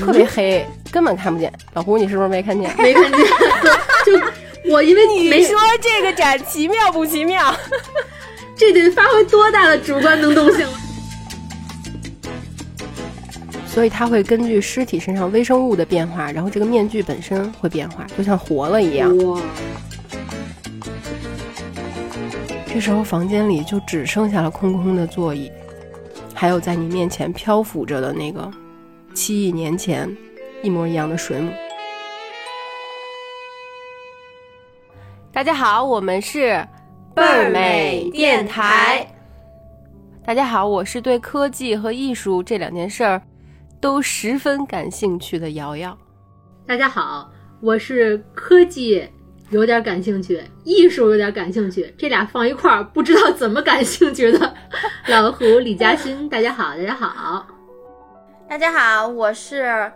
特别黑，根本看不见。老胡，你是不是没看见？没看见，就我因为你没说这个展奇妙不奇妙？这得发挥多大的主观能动性？所以它会根据尸体身上微生物的变化，然后这个面具本身会变化，就像活了一样。哇！这时候房间里就只剩下了空空的座椅，还有在你面前漂浮着的那个七亿年前一模一样的水母。大家好，我们是倍儿美电台。大家好，我是对科技和艺术这两件事儿。都十分感兴趣的瑶瑶，大家好，我是科技有点感兴趣，艺术有点感兴趣，这俩放一块儿不知道怎么感兴趣的老胡李嘉欣。大家好，大家好，大家好，我是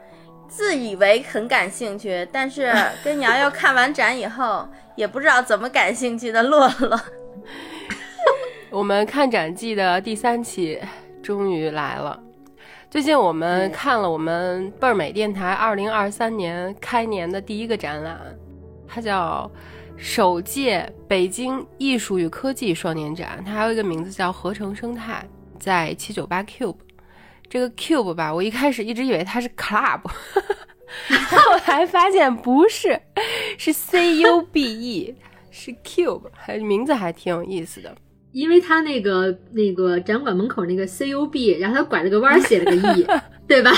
自以为很感兴趣，但是 跟瑶瑶看完展以后也不知道怎么感兴趣的洛洛。我们看展季的第三期终于来了。最近我们看了我们倍儿美电台二零二三年开年的第一个展览，它叫首届北京艺术与科技双年展，它还有一个名字叫合成生态，在七九八 Cube。这个 Cube 吧，我一开始一直以为它是 Club，后来发现不是，是 C U B E，是 Cube，还名字还挺有意思的。因为他那个那个展馆门口那个 C U B，然后他拐了个弯写了个 E，对吧？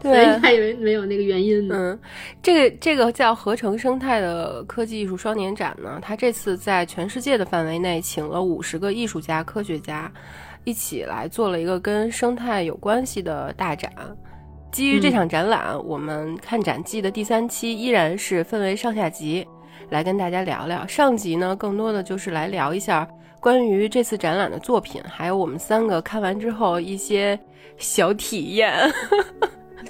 所以还以为没有那个原因呢。嗯，这个这个叫合成生态的科技艺术双年展呢，它这次在全世界的范围内请了五十个艺术家、科学家一起来做了一个跟生态有关系的大展。基于这场展览，我们看展季的第三期依然是分为上下集来跟大家聊聊。上集呢，更多的就是来聊一下。关于这次展览的作品，还有我们三个看完之后一些小体验。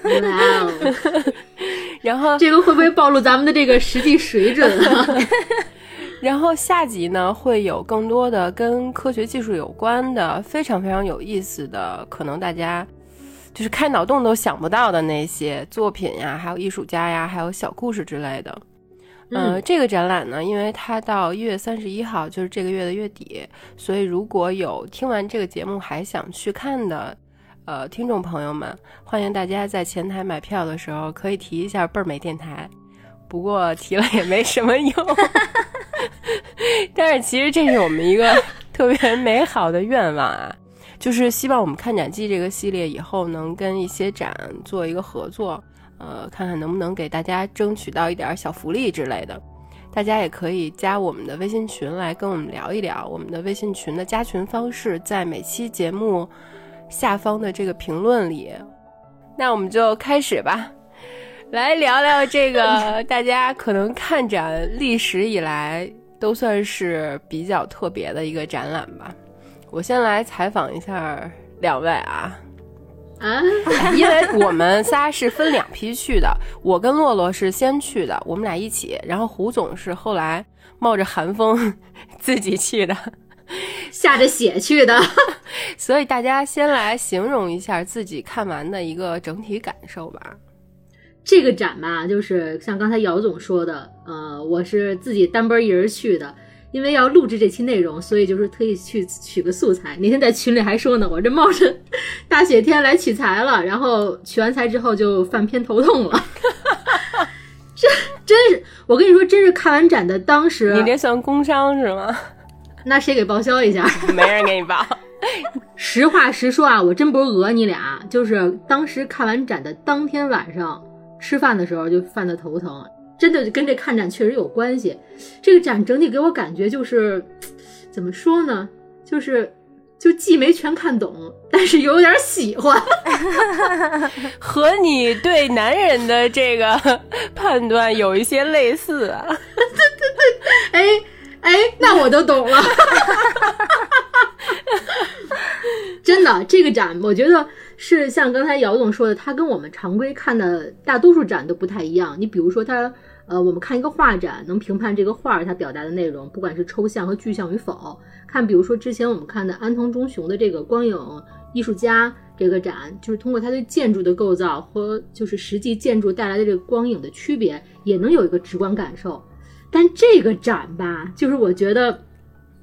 然后这个会不会暴露咱们的这个实际水准啊？然后下集呢，会有更多的跟科学技术有关的非常非常有意思的，可能大家就是开脑洞都想不到的那些作品呀，还有艺术家呀，还有小故事之类的。呃，这个展览呢，因为它到一月三十一号，就是这个月的月底，所以如果有听完这个节目还想去看的，呃，听众朋友们，欢迎大家在前台买票的时候可以提一下倍儿美电台，不过提了也没什么用。但是其实这是我们一个特别美好的愿望啊，就是希望我们看展记这个系列以后能跟一些展做一个合作。呃，看看能不能给大家争取到一点小福利之类的，大家也可以加我们的微信群来跟我们聊一聊。我们的微信群的加群方式在每期节目下方的这个评论里。那我们就开始吧，来聊聊这个 大家可能看展历史以来都算是比较特别的一个展览吧。我先来采访一下两位啊。啊，因为我们仨是分两批去的，我跟洛洛是先去的，我们俩一起，然后胡总是后来冒着寒风自己去的，下着雪去的，所以大家先来形容一下自己看完的一个整体感受吧。这个展吧，就是像刚才姚总说的，呃，我是自己单奔一人去的。因为要录制这期内容，所以就是特意去取个素材。那天在群里还说呢，我这冒着大雪天来取材了，然后取完材之后就犯偏头痛了。这真是，我跟你说，真是看完展的当时，你这算工伤是吗？那谁给报销一下？没人给你报。实话实说啊，我真不是讹你俩，就是当时看完展的当天晚上吃饭的时候就犯的头疼。真的跟这看展确实有关系，这个展整体给我感觉就是，怎么说呢？就是就既没全看懂，但是有点喜欢，和你对男人的这个判断有一些类似啊。对对对，哎哎，那我都懂了。真的，这个展我觉得是像刚才姚总说的，它跟我们常规看的大多数展都不太一样。你比如说它。呃，我们看一个画展，能评判这个画它表达的内容，不管是抽象和具象与否。看，比如说之前我们看的安藤忠雄的这个光影艺术家这个展，就是通过他对建筑的构造和就是实际建筑带来的这个光影的区别，也能有一个直观感受。但这个展吧，就是我觉得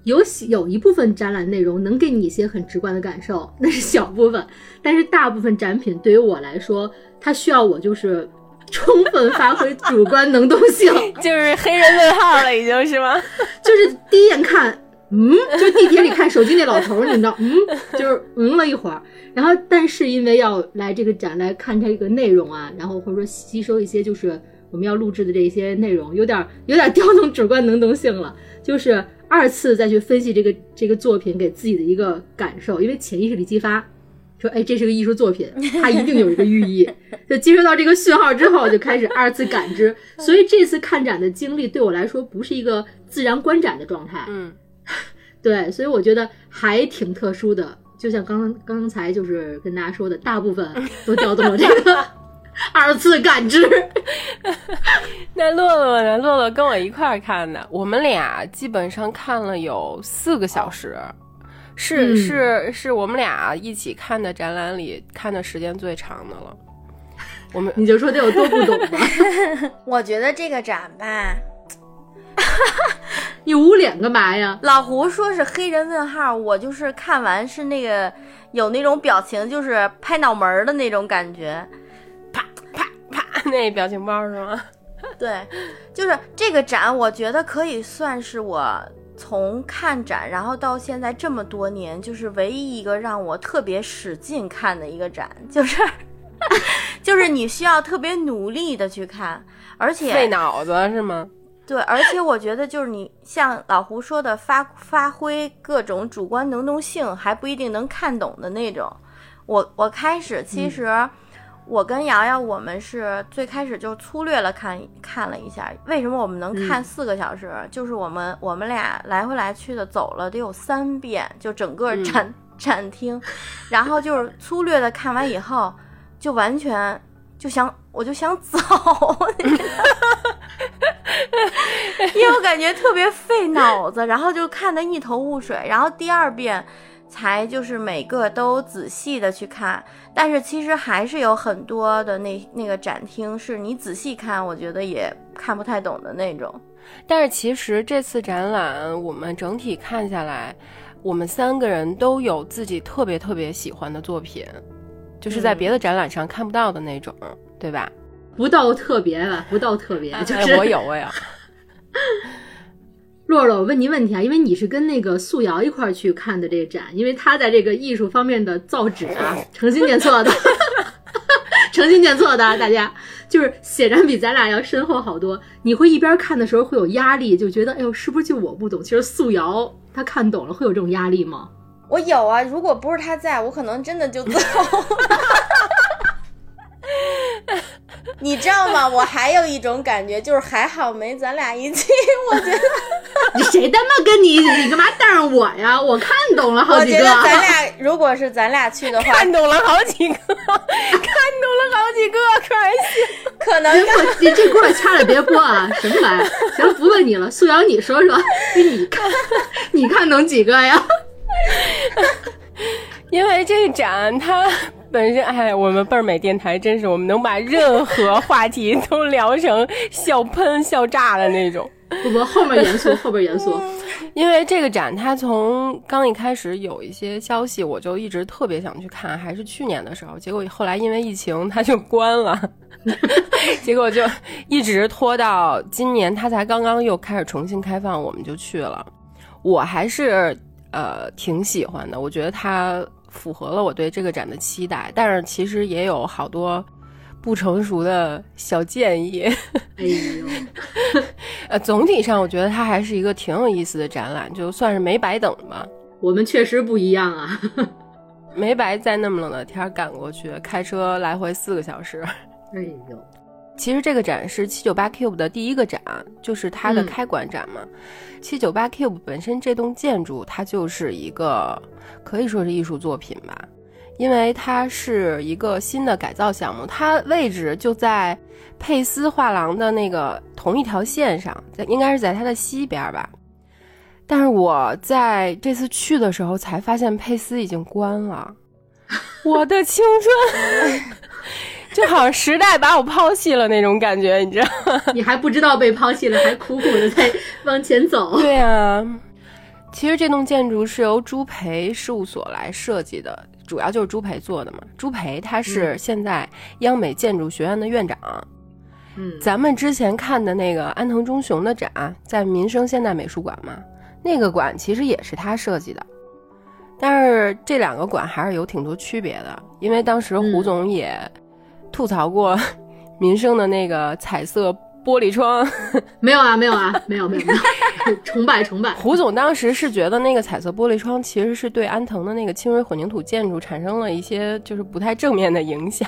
有有一部分展览内容能给你一些很直观的感受，那是小部分。但是大部分展品对于我来说，它需要我就是充分发挥主观能动性，就是黑人问号了，已经是吗？就是第一眼看，嗯，就地铁里看手机那老头儿，你知道，嗯，就是嗯了一会儿。然后，但是因为要来这个展来看这个内容啊，然后或者说吸收一些就是。我们要录制的这些内容有点有点调动主观能动性了，就是二次再去分析这个这个作品给自己的一个感受，因为潜意识里激发，说哎这是个艺术作品，它一定有一个寓意，就接收到这个讯号之后就开始二次感知，所以这次看展的经历对我来说不是一个自然观展的状态，嗯，对，所以我觉得还挺特殊的，就像刚刚才就是跟大家说的，大部分都调动了这个。二次感知。那洛洛呢？洛洛跟我一块儿看的，我们俩基本上看了有四个小时，是、嗯是是我们俩一起看的展览里看的时间最长的了。我们你就说得有多不懂吧？我觉得这个展吧，你捂脸干嘛呀？老胡说是黑人问号，我就是看完是那个有那种表情，就是拍脑门儿的那种感觉。啪 那表情包是吗？对，就是这个展，我觉得可以算是我从看展，然后到现在这么多年，就是唯一一个让我特别使劲看的一个展，就是 就是你需要特别努力的去看，而且费脑子是吗？对，而且我觉得就是你像老胡说的发发挥各种主观能动性，还不一定能看懂的那种。我我开始其实我跟瑶瑶我们是最开始就粗略了看看了一下，为什么我们能看嗯四个小时？就是我们我们俩来回来去的走了得有三遍，就整个嗯展、展厅，然后就是粗略的看完以后，就完全就想我就想走，因为我感觉特别费脑子，然后就看得一头雾水，然后第二遍才就是每个都仔细的去看，但是其实还是有很多的那那个展厅是你仔细看，我觉得也看不太懂的那种。但是其实这次展览我们整体看下来，我们三个人都有自己特别特别喜欢的作品，就是在嗯别的展览上看不到的那种，对吧？不到特别吧，不到特别，就是、哎我有，我有。洛洛，我问你问题啊，因为你是跟那个素瑶一块儿去看的这个展，因为他在这个艺术方面的造纸啊，诚心念错的，诚心念错的啊，大家就是显然比咱俩要深厚好多。你会一边看的时候会有压力，就觉得哎呦，是不是就我不懂？其实素瑶她看懂了，会有这种压力吗？我有啊，如果不是他在，我可能真的就走。你知道吗？我还有一种感觉，就是还好没咱俩一起。我觉得，你谁他妈跟你你干嘛带上我呀？我看懂了好几个我觉得。咱俩如果是咱俩去的话，看懂了好几个，看懂了好几个，开玩笑。可能别播，这这锅掐了别播啊！什么玩意儿？行，不问你了。素瑶，你说说，你看，你看懂几个呀？因为这个展它本身，哎，我们倍儿美电台真是，我们能把任何话题都聊成笑喷、笑炸的那种。我们，后面严肃，后边严肃。因为这个展，它从刚一开始有一些消息，我就一直特别想去看，还是去年的时候，结果后来因为疫情，它就关了，结果就一直拖到今年，它才刚刚又开始重新开放，我们就去了。我还是呃挺喜欢的，我觉得它符合了我对这个展的期待，但是其实也有好多不成熟的小建议。哎呦，呃，总体上我觉得它还是一个挺有意思的展览，就算是没白等吧，我们确实不一样啊。没白在那么冷的天儿赶过去，开车来回四个小时。哎呦，其实这个展是七九八 Cube 的第一个展，就是它的嗯开馆展嘛。七九八 Cube 本身这栋建筑它就是一个可以说是艺术作品吧，因为它是一个新的改造项目，它位置就在佩斯画廊的那个同一条线上，在应该是在它的西边吧。但是我在这次去的时候才发现佩斯已经关了，我的青春，就好像时代把我抛弃了那种感觉，你知道吗？你还不知道被抛弃了，还苦苦的在 往前走。对啊，其实这栋建筑是由朱培事务所来设计的，主要就是朱培做的嘛。朱培他是现在央美建筑学院的院长。嗯，咱们之前看的那个安藤忠雄的展，在民生现代美术馆嘛，那个馆其实也是他设计的。但是这两个馆还是有挺多区别的，因为当时胡总也吐槽过 民生的那个彩色玻璃窗。没有啊，没有啊，没有没有没有，崇拜崇拜。胡总当时是觉得那个彩色玻璃窗其实是对安藤的那个轻轨混凝土建筑产生了一些就是不太正面的影响。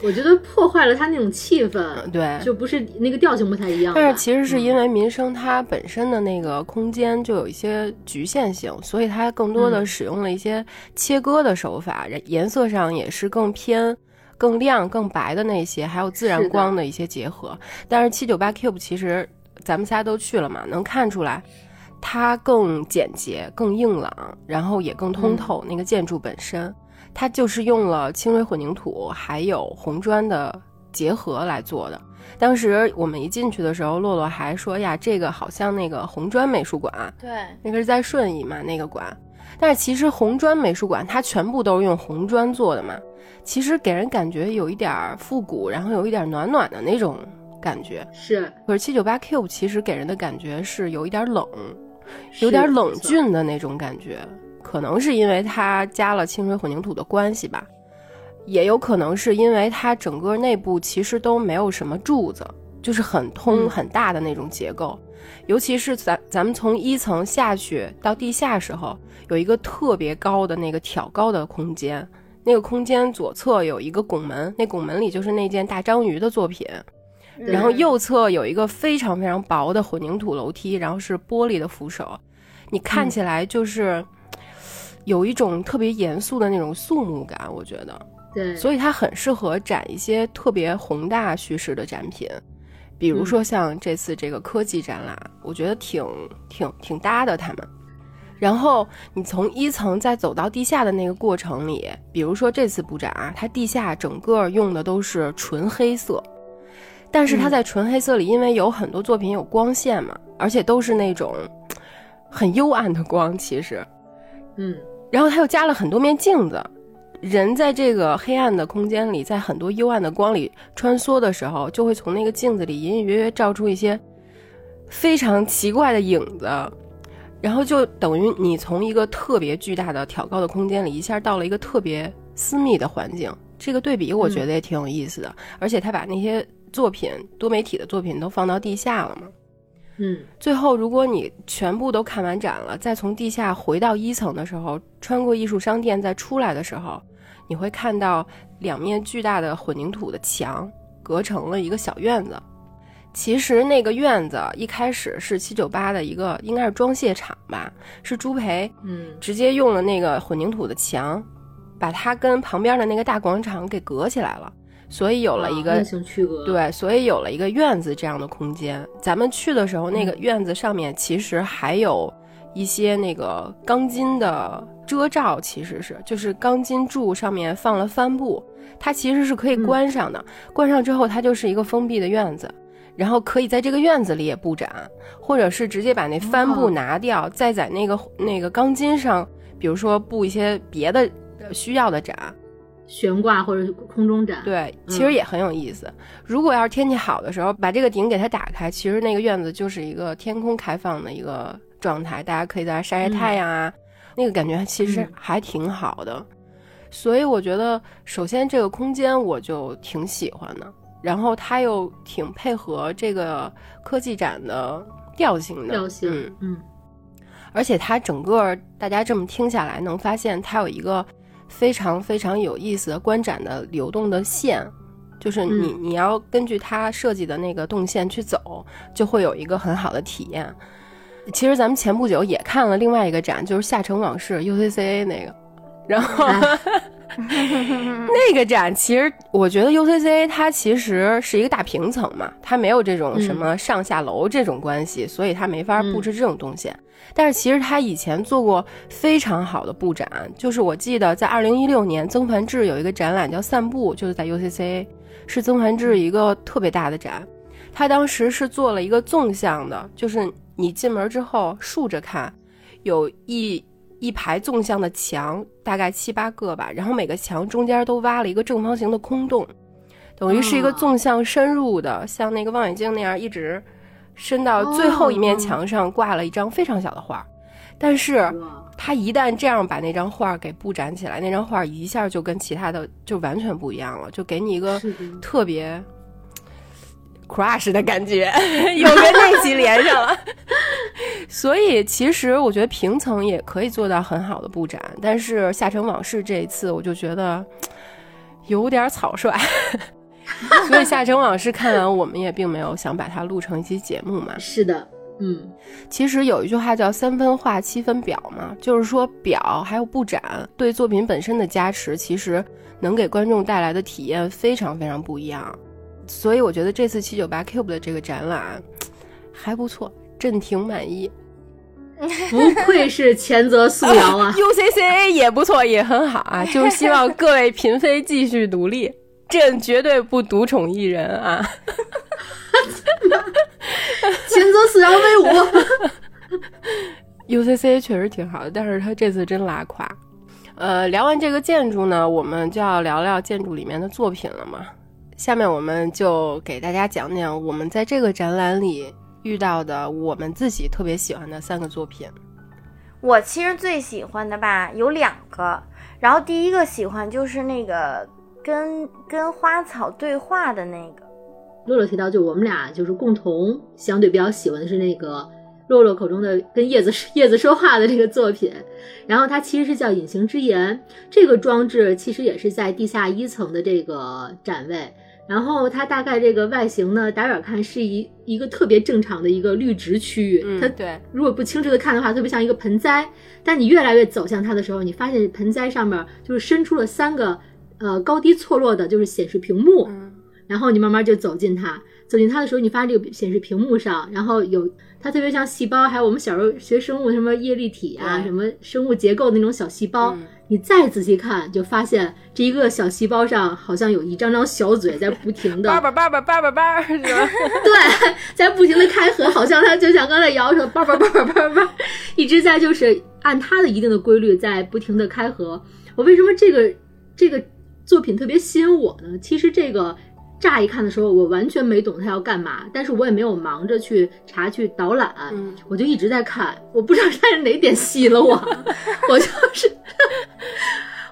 我觉得破坏了他那种气氛，对，就不是那个调性不太一样。但是其实是因为民生它本身的那个空间就有一些局限性，所以它更多的使用了一些切割的手法，颜色上也是更偏更亮、更白的那些，还有自然光的一些结合。但是七九八 Cube 其实咱们仨都去了嘛，能看出来它更简洁、更硬朗，然后也更通透。那个建筑本身。它就是用了轻微混凝土还有红砖的结合来做的。当时我们一进去的时候，洛洛还说呀，这个好像那个红砖美术馆，对，那个是在顺义嘛，那个馆。但是其实红砖美术馆它全部都是用红砖做的嘛，其实给人感觉有一点复古，然后有一点暖暖的那种感觉。是，可是七九八 Q 其实给人的感觉是有一点冷，有点冷峻的那种感觉。可能是因为它加了清水混凝土的关系吧，也有可能是因为它整个内部其实都没有什么柱子，就是很通很大的那种结构。尤其是咱咱们从一层下去到地下时候，有一个特别高的那个挑高的空间，那个空间左侧有一个拱门，那拱门里就是那件大章鱼的作品，然后右侧有一个非常非常薄的混凝土楼梯，然后是玻璃的扶手，你看起来就是。有一种特别严肃的那种肃穆感，我觉得，对，所以它很适合展一些特别宏大叙事的展品，比如说像这次这个科技展览，我觉得挺挺挺搭的。他们，然后你从一层再走到地下的那个过程里，比如说这次布展啊，它地下整个用的都是纯黑色，但是它在纯黑色里，因为有很多作品有光线嘛，而且都是那种很幽暗的光，其实，嗯。然后他又加了很多面镜子，人在这个黑暗的空间里，在很多幽暗的光里穿梭的时候，就会从那个镜子里隐隐约约照出一些非常奇怪的影子，然后就等于你从一个特别巨大的挑高的空间里，一下到了一个特别私密的环境。这个对比我觉得也挺有意思的，而且他把那些作品多媒体的作品都放到地下了嘛。嗯，最后，如果你全部都看完展了，再从地下回到一层的时候，穿过艺术商店再出来的时候，你会看到两面巨大的混凝土的墙隔成了一个小院子。其实那个院子一开始是七九八的一个，应该是装卸厂吧，是朱培，嗯，直接用了那个混凝土的墙，把它跟旁边的那个大广场给隔起来了。所以有了一个对，所以有了一个院子这样的空间。咱们去的时候，那个院子上面其实还有一些那个钢筋的遮罩，其实是就是钢筋柱上面放了帆布，它其实是可以关上的。关上之后，它就是一个封闭的院子，然后可以在这个院子里也布展，或者是直接把那帆布拿掉，再在那个那个钢筋上，比如说布一些别的需要的展。悬挂或者空中展，对，其实也很有意思。如果要是天气好的时候，把这个顶给它打开，其实那个院子就是一个天空开放的一个状态，大家可以在那晒晒太阳啊，那个感觉其实还挺好的。所以我觉得，首先这个空间我就挺喜欢的，然后它又挺配合这个科技展的调性的调性，嗯嗯，而且它整个大家这么听下来，能发现它有一个。非常非常有意思的观展的流动的线，就是你你要根据它设计的那个动线去走，就会有一个很好的体验。其实咱们前不久也看了另外一个展，就是《下城往事》UCCA 那个，然后 那个展其实，我觉得 UCC 它其实是一个大平层嘛，它没有这种什么上下楼这种关系，所以它没法布置这种东西。但是其实它以前做过非常好的布展，就是我记得在二零一六年，曾梵志有一个展览叫《散步》，就是在 UCC，是曾梵志一个特别大的展。他当时是做了一个纵向的，就是你进门之后竖着看，有一。一排纵向的墙，大概七八个吧，然后每个墙中间都挖了一个正方形的空洞，等于是一个纵向深入的，像那个望远镜那样一直伸到最后一面墙上挂了一张非常小的画。但是他一旦这样把那张画给布展起来，那张画一下就跟其他的就完全不一样了，就给你一个特别 crush 的感觉，又跟那集连上了。所以，其实我觉得平层也可以做到很好的布展，但是下沉往事这一次，我就觉得有点草率。所以下沉往事看完，我们也并没有想把它录成一期节目嘛。是的，嗯，其实有一句话叫“三分画，七分表”嘛，就是说表还有布展对作品本身的加持，其实能给观众带来的体验非常非常不一样。所以我觉得这次七九八 Cube 的这个展览 还不错。朕挺满意，不愧是前泽素瑶啊！UCCA 也不错，也很好啊。就是希望各位嫔妃继续独立，朕绝对不独宠一人啊！前泽素瑶威武！UCCA 确实挺好的，但是他这次真拉垮。呃，聊完这个建筑呢，我们就要聊聊建筑里面的作品了嘛。下面我们就给大家讲讲我们在这个展览里。遇到的我们自己特别喜欢的三个作品，我其实最喜欢的吧有两个，然后第一个喜欢就是那个跟跟花草对话的那个。洛洛提到，就我们俩就是共同相对比较喜欢的是那个洛洛口中的跟叶子叶子说话的这个作品，然后它其实是叫隐形之言，这个装置其实也是在地下一层的这个展位。然后它大概这个外形呢，打远看是一一个特别正常的一个绿植区域。嗯，它对，如果不清楚的看的话，特别像一个盆栽。但你越来越走向它的时候，你发现盆栽上面就是伸出了三个呃高低错落的，就是显示屏幕。嗯，然后你慢慢就走进它，走进它的时候，你发现这个显示屏幕上，然后有它特别像细胞，还有我们小时候学生物什么叶绿体啊，什么生物结构那种小细胞。你再仔细看，就发现这一个小细胞上好像有一张张小嘴在不停的叭叭叭叭叭叭叭，是吧？对，在不停的开合，好像它就像刚才摇说叭叭叭叭叭叭，一直在就是按它的一定的规律在不停的开合。我为什么这个这个作品特别吸引我呢？其实这个。乍一看的时候，我完全没懂他要干嘛，但是我也没有忙着去查去导览，我就一直在看，我不知道他是哪点吸引了我，我就是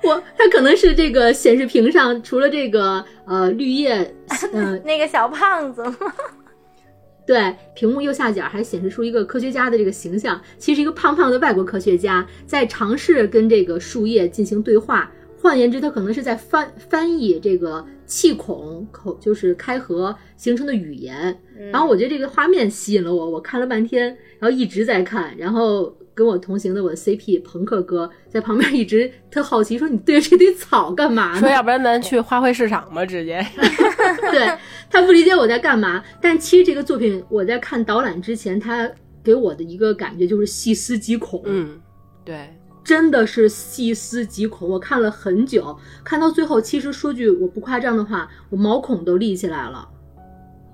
我，他可能是这个显示屏上除了这个呃绿叶，嗯，那个小胖子，对，屏幕右下角还显示出一个科学家的这个形象，其实一个胖胖的外国科学家在尝试跟这个树叶进行对话。换言之，他可能是在翻翻译这个气孔口，就是开合形成的语言。然后我觉得这个画面吸引了我，我看了半天，然后一直在看。然后跟我同行的我的 CP 朋克哥在旁边一直特好奇，说你对着这堆草干嘛呢？说要不然咱去花卉市场吧，直接。对他不理解我在干嘛，但其实这个作品我在看导览之前，他给我的一个感觉就是细思极恐。嗯，对。真的是细思极恐，我看了很久，看到最后，其实说句我不夸张的话，我毛孔都立起来了。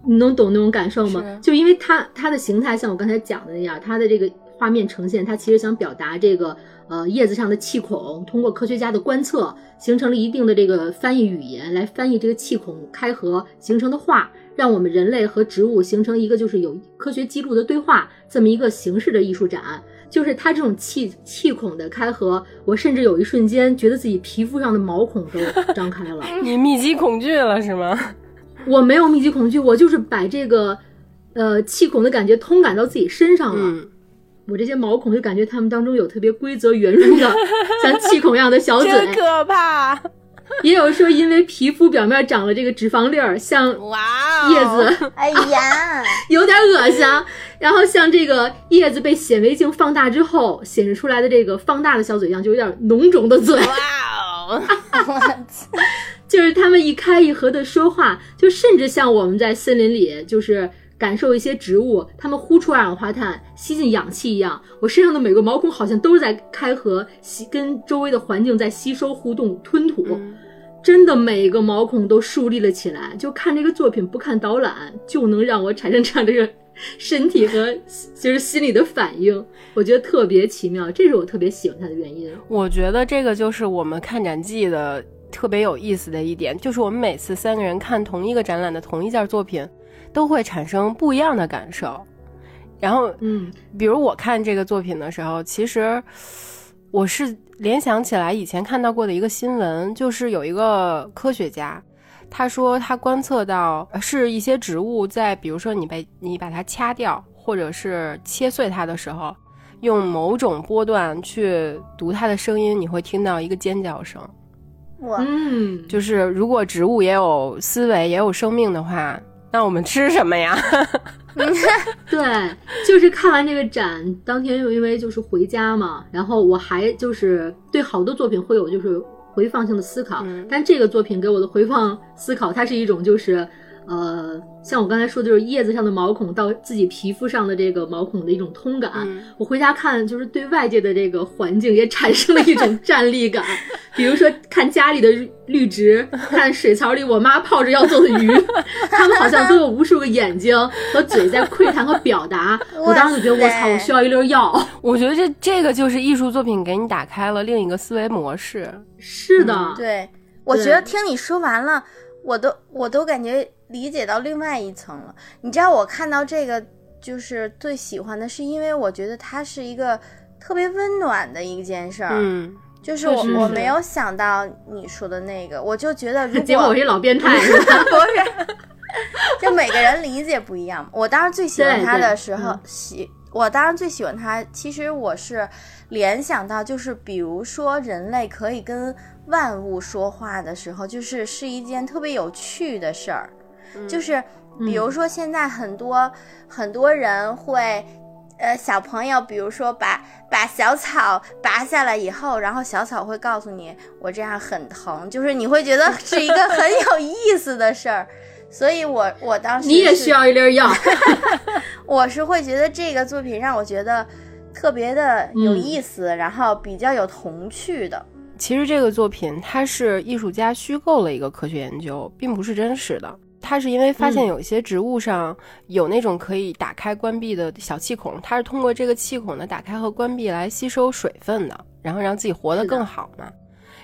你能懂那种感受吗？就因为它它的形态像我刚才讲的那样，它的这个画面呈现，它其实想表达这个呃叶子上的气孔，通过科学家的观测，形成了一定的这个翻译语言，来翻译这个气孔开合形成的话，让我们人类和植物形成一个就是有科学记录的对话这么一个形式的艺术展。就是它这种气气孔的开合，我甚至有一瞬间觉得自己皮肤上的毛孔都张开了。你密集恐惧了是吗？我没有密集恐惧，我就是把这个，呃，气孔的感觉通感到自己身上了。我这些毛孔就感觉它们当中有特别规则圆润的，像气孔一样的小嘴，真可怕。也有说因为皮肤表面长了这个脂肪粒儿，像叶子，哎呀，有点恶心。然后像这个叶子被显微镜放大之后显示出来的这个放大的小嘴一样，就有点脓肿的嘴。哇哦！就是他们一开一合的说话，就甚至像我们在森林里，就是感受一些植物，它们呼出二氧化碳、吸进氧气一样，我身上的每个毛孔好像都是在开合，吸跟周围的环境在吸收、互动、吞吐。嗯真的每个毛孔都竖立了起来，就看这个作品不看导览，就能让我产生这样的一个身体和就是心理的反应，我觉得特别奇妙，这是我特别喜欢它的原因。我觉得这个就是我们看展记的特别有意思的一点，就是我们每次三个人看同一个展览的同一件作品，都会产生不一样的感受。然后，嗯，比如我看这个作品的时候，其实我是联想起来以前看到过的一个新闻，就是有一个科学家，他说他观测到呃是一些植物在，比如说你被你把它掐掉，或者是切碎它的时候，用某种波段去读它的声音，你会听到一个尖叫声。我嗯，就是如果植物也有思维，也有生命的话，那我们吃什么呀？对，就是看完这个展当天，又因为就是回家嘛，然后我还就是对好多作品会有就是回放性的思考，嗯但这个作品给我的回放思考，它是一种就是呃，像我刚才说的，就是叶子上的毛孔到自己皮肤上的这个毛孔的一种通感。嗯我回家看，就是对外界的这个环境也产生了一种 站立感。比如说看家里的绿植，看水槽里我妈泡着要做的鱼，它们好像都有无数个眼睛和嘴在窥探和表达。我当时就觉得，我操，我需要一粒药。我觉得这这个就是艺术作品给你打开了另一个思维模式。是的，嗯对，我觉得听你说完了，我都我都感觉理解到另外一层了。你知道我看到这个就是最喜欢的，是因为我觉得它是一个特别温暖的一件事儿。嗯，就是我我没有想到你说的那个，我就觉得如果 结果我是老变态，是吧？不是，就每个人理解不一样。我当时最喜欢他的时候嗯，喜我当时最喜欢他，其实我是联想到，就是比如说人类可以跟万物说话的时候，就是是一件特别有趣的事儿。就是比如说现在很多、很多人会。呃，小朋友，比如说把把小草拔下来以后，然后小草会告诉你，我这样很疼，就是你会觉得是一个很有意思的事儿。所以我我当时你也需要一粒药。我是会觉得这个作品让我觉得特别的有嗯意思，然后比较有童趣的。其实这个作品它是艺术家虚构了一个科学研究，并不是真实的。它是因为发现嗯有一些植物上有那种可以打开关闭的小气孔，它是通过这个气孔的打开和关闭来吸收水分的，然后让自己活得更好嘛。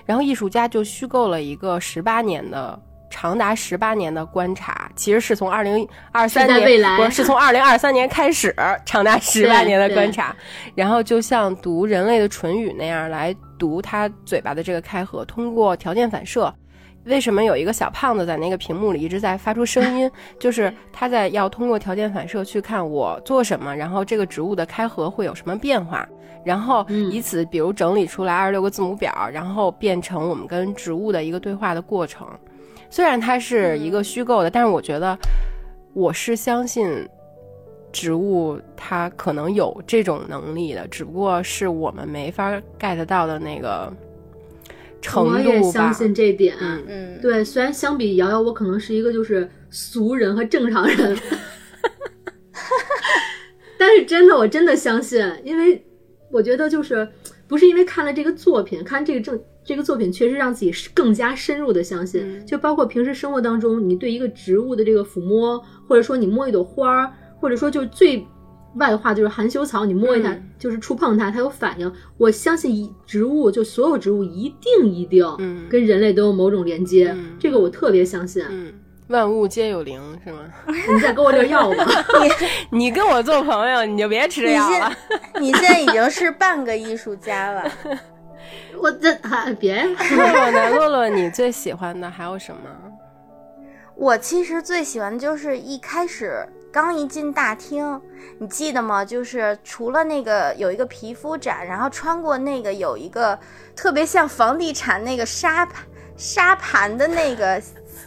然后艺术家就虚构了一个十八年的。长达十八年的观察，其实是从二零二三年，不是是从二零二三年开始，长达十八年的观察，然后就像读人类的唇语那样来读他嘴巴的这个开合，通过条件反射。为什么有一个小胖子在那个屏幕里一直在发出声音？就是他在要通过条件反射去看我做什么，然后这个植物的开合会有什么变化，然后嗯以此比如整理出来二十六个字母表，然后变成我们跟植物的一个对话的过程。虽然它是一个虚构的，但是我觉得我是相信植物它可能有这种能力的，只不过是我们没法 get 到的那个程我也相。信这点。嗯嗯，对，虽然相比瑶瑶，我可能是一个就是俗人和正常人，但是真的，我真的相信，因为我觉得就是不是因为看了这个作品，看这个正这个作品确实让自己更加深入的相信，嗯就包括平时生活当中，你对一个植物的这个抚摸，或者说你摸一朵花儿，或者说就最。外化就是含羞草，你摸一下、嗯就是触碰它，它有反应。我相信一植物，就所有植物一定一定嗯跟人类都有某种连接，嗯这个我特别相信。嗯，万物皆有灵是吗？你再给我点药吧。你你跟我做朋友，你就别吃药了。你现在已经是半个艺术家了。我这还别洛洛呢？洛洛，你最喜欢的还有什么？我其实最喜欢的就是一开始刚一进大厅，你记得吗？就是除了那个有一个皮肤展，然后穿过那个有一个特别像房地产那个沙盘沙盘的那个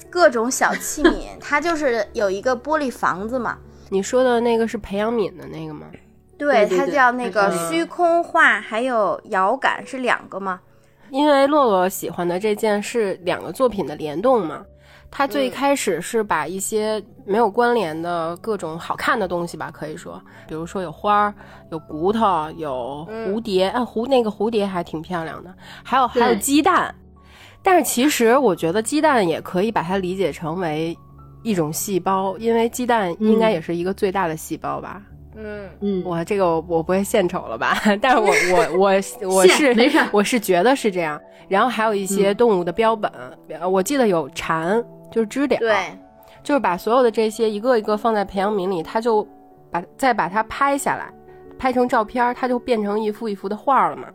各种小器皿，它就是有一个玻璃房子嘛。你说的那个是培养皿的那个吗？对，它叫那个虚空画，还有遥感是两个吗？因为洛洛喜欢的这件是两个作品的联动嘛。他最开始是把一些没有关联的各种好看的东西吧，可以说，比如说有花儿、有骨头、有蝴蝶，啊蝴那个蝴蝶还挺漂亮的，还有还有鸡蛋。但是其实我觉得鸡蛋也可以把它理解成为一种细胞，因为鸡蛋应该也是一个最大的细胞吧。嗯。嗯，我这个我我不会献丑了吧？但是我 我我我是没事，我是觉得是这样。然后还有一些动物的标本，我记得有蝉，就是知了，对，就是把所有的这些一个一个放在培养皿里，它就把再把它拍下来，拍成照片，它就变成一幅一幅的画了嘛。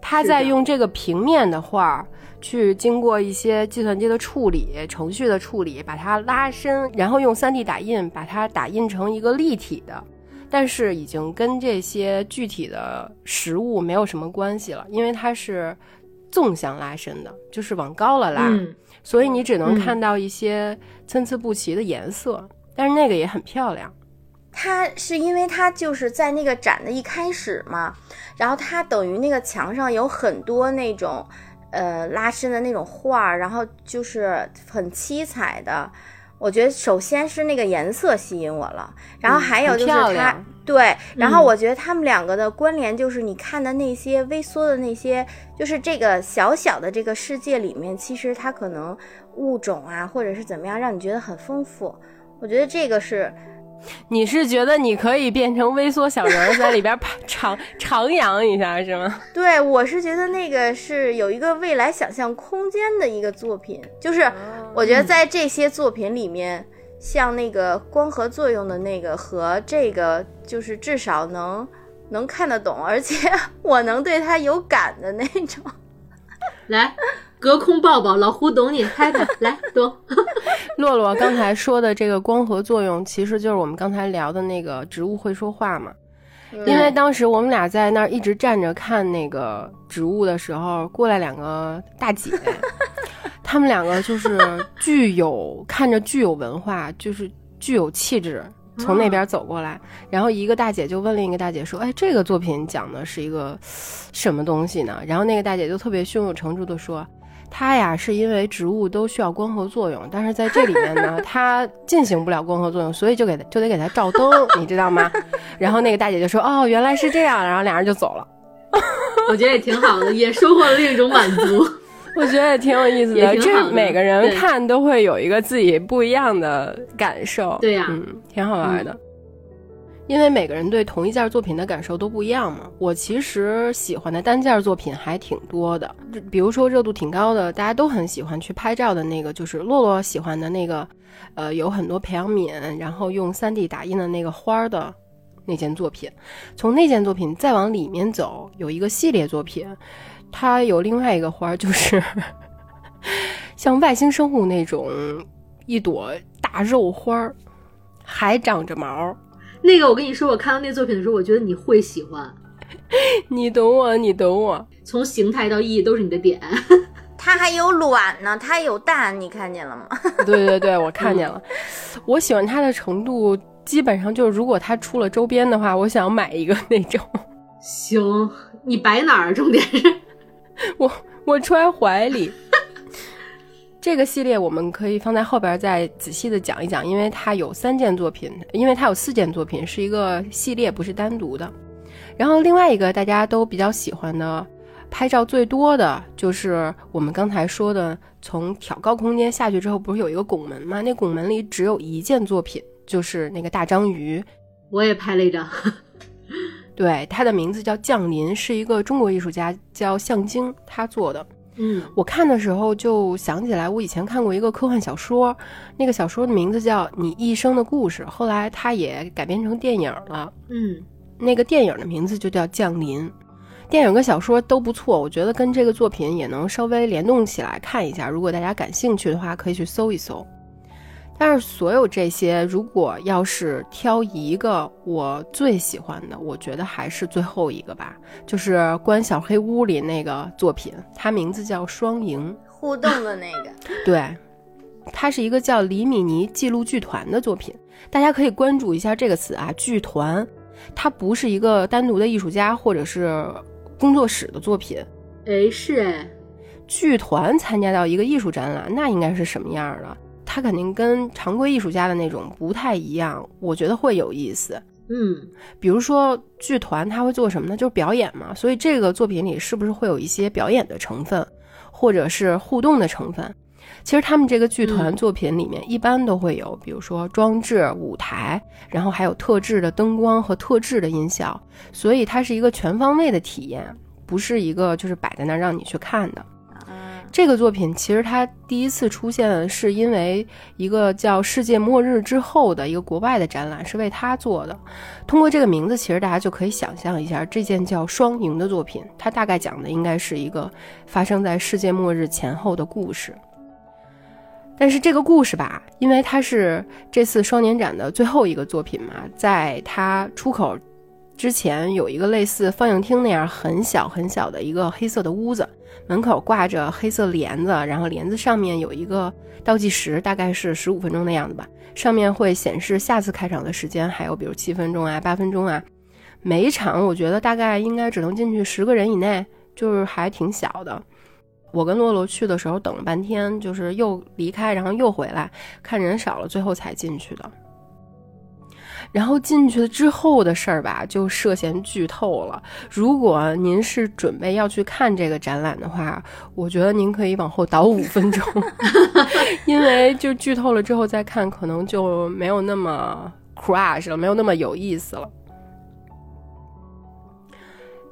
它在用这个平面的画去经过一些计算机的处理、程序的处理，把它拉伸，然后用 3D 打印把它打印成一个立体的。但是已经跟这些具体的实物没有什么关系了，因为它是纵向拉伸的，就是往高了拉，所以你只能看到一些参差不齐的颜色。但是那个也很漂亮。它是因为它就是在那个展的一开始嘛，然后它等于那个墙上有很多那种呃拉伸的那种画，然后就是很七彩的。我觉得首先是那个颜色吸引我了，然后还有就是它对，然后我觉得他们两个的关联就是你看的那些微缩的那些，就是这个小小的这个世界里面，其实它可能物种啊或者是怎么样，让你觉得很丰富。我觉得这个是。你是觉得你可以变成微缩小人在里边徜徜徉一下是吗？对，我是觉得那个是有一个未来想象空间的一个作品，就是我觉得在这些作品里面，像那个光合作用的那个和这个，就是至少能能看得懂，而且 我能对它有感的那种。来。隔空抱抱，老胡懂你，拍拍来懂。洛洛刚才说的这个光合作用，其实就是我们刚才聊的那个植物会说话嘛。因为当时我们俩在那儿一直站着看那个植物的时候，过来两个大姐，她们两个就是具有看着具有文化，就是具有气质，从那边走过来。然后一个大姐就问另一个大姐说：“哎，这个作品讲的是一个什么东西呢？”然后那个大姐就特别胸有成竹的说。它呀，是因为植物都需要光合作用，但是在这里面呢，它进行不了光合作用，所以就给就得给它照灯，你知道吗？然后那个大姐就说：“哦，原来是这样。”然后俩人就走了。我觉得也挺好的，也收获了另一种满足。我觉得也挺有意思的，这每个人看都会有一个自己不一样的感受。对呀，嗯，挺好玩的。因为每个人对同一件作品的感受都不一样嘛。我其实喜欢的单件作品还挺多的，比如说热度挺高的，大家都很喜欢去拍照的那个，就是洛洛喜欢的那个，呃，有很多培养皿，然后用 3D 打印的那个花的那件作品。从那件作品再往里面走，有一个系列作品，它有另外一个花，就是 像外星生物那种一朵大肉花儿，还长着毛。那个，我跟你说，我看到那作品的时候，我觉得你会喜欢。你懂我，你懂我。从形态到意义都是你的点。它还有卵呢，它有蛋，你看见了吗？对对对，我看见了。我喜欢它的程度，基本上就是，如果它出了周边的话，我想买一个那种。行，你摆哪儿？重点是，我我揣怀里。这个系列我们可以放在后边再仔细的讲一讲，因为它有三件作品，因为它有四件作品是一个系列，不是单独的。然后另外一个大家都比较喜欢的，拍照最多的就是我们刚才说的，从挑高空间下去之后，不是有一个拱门吗？那拱门里只有一件作品，就是那个大章鱼。我也拍了一张，对，它的名字叫降临，是一个中国艺术家叫向京他做的。嗯，我看的时候就想起来，我以前看过一个科幻小说，那个小说的名字叫《你一生的故事》，后来它也改编成电影了。嗯，那个电影的名字就叫《降临》，电影跟小说都不错，我觉得跟这个作品也能稍微联动起来看一下。如果大家感兴趣的话，可以去搜一搜。但是所有这些，如果要是挑一个我最喜欢的，我觉得还是最后一个吧，就是关小黑屋里那个作品，它名字叫《双赢》，互动的那个。对，它是一个叫李米尼记录剧团的作品，大家可以关注一下这个词啊，剧团，它不是一个单独的艺术家或者是工作室的作品。哎，是哎，剧团参加到一个艺术展览，那应该是什么样的？它肯定跟常规艺术家的那种不太一样，我觉得会有意思。嗯，比如说剧团他会做什么呢？就是表演嘛。所以这个作品里是不是会有一些表演的成分，或者是互动的成分？其实他们这个剧团作品里面一般都会有，比如说装置、舞台，然后还有特制的灯光和特制的音效，所以它是一个全方位的体验，不是一个就是摆在那儿让你去看的。这个作品其实它第一次出现是因为一个叫《世界末日之后》的一个国外的展览是为他做的。通过这个名字，其实大家就可以想象一下，这件叫《双赢》的作品，它大概讲的应该是一个发生在世界末日前后的故事。但是这个故事吧，因为它是这次双年展的最后一个作品嘛，在它出口之前有一个类似放映厅那样很小很小的一个黑色的屋子，门口挂着黑色帘子，然后帘子上面有一个倒计时，大概是十五分钟的样子吧，上面会显示下次开场的时间，还有比如七分钟啊、八分钟啊，每一场我觉得大概应该只能进去十个人以内，就是还挺小的。我跟洛洛去的时候等了半天，就是又离开，然后又回来，看人少了，最后才进去的。然后进去了之后的事儿吧，就涉嫌剧透了。如果您是准备要去看这个展览的话，我觉得您可以往后倒五分钟，因为就剧透了之后再看，可能就没有那么 crush 了，没有那么有意思了。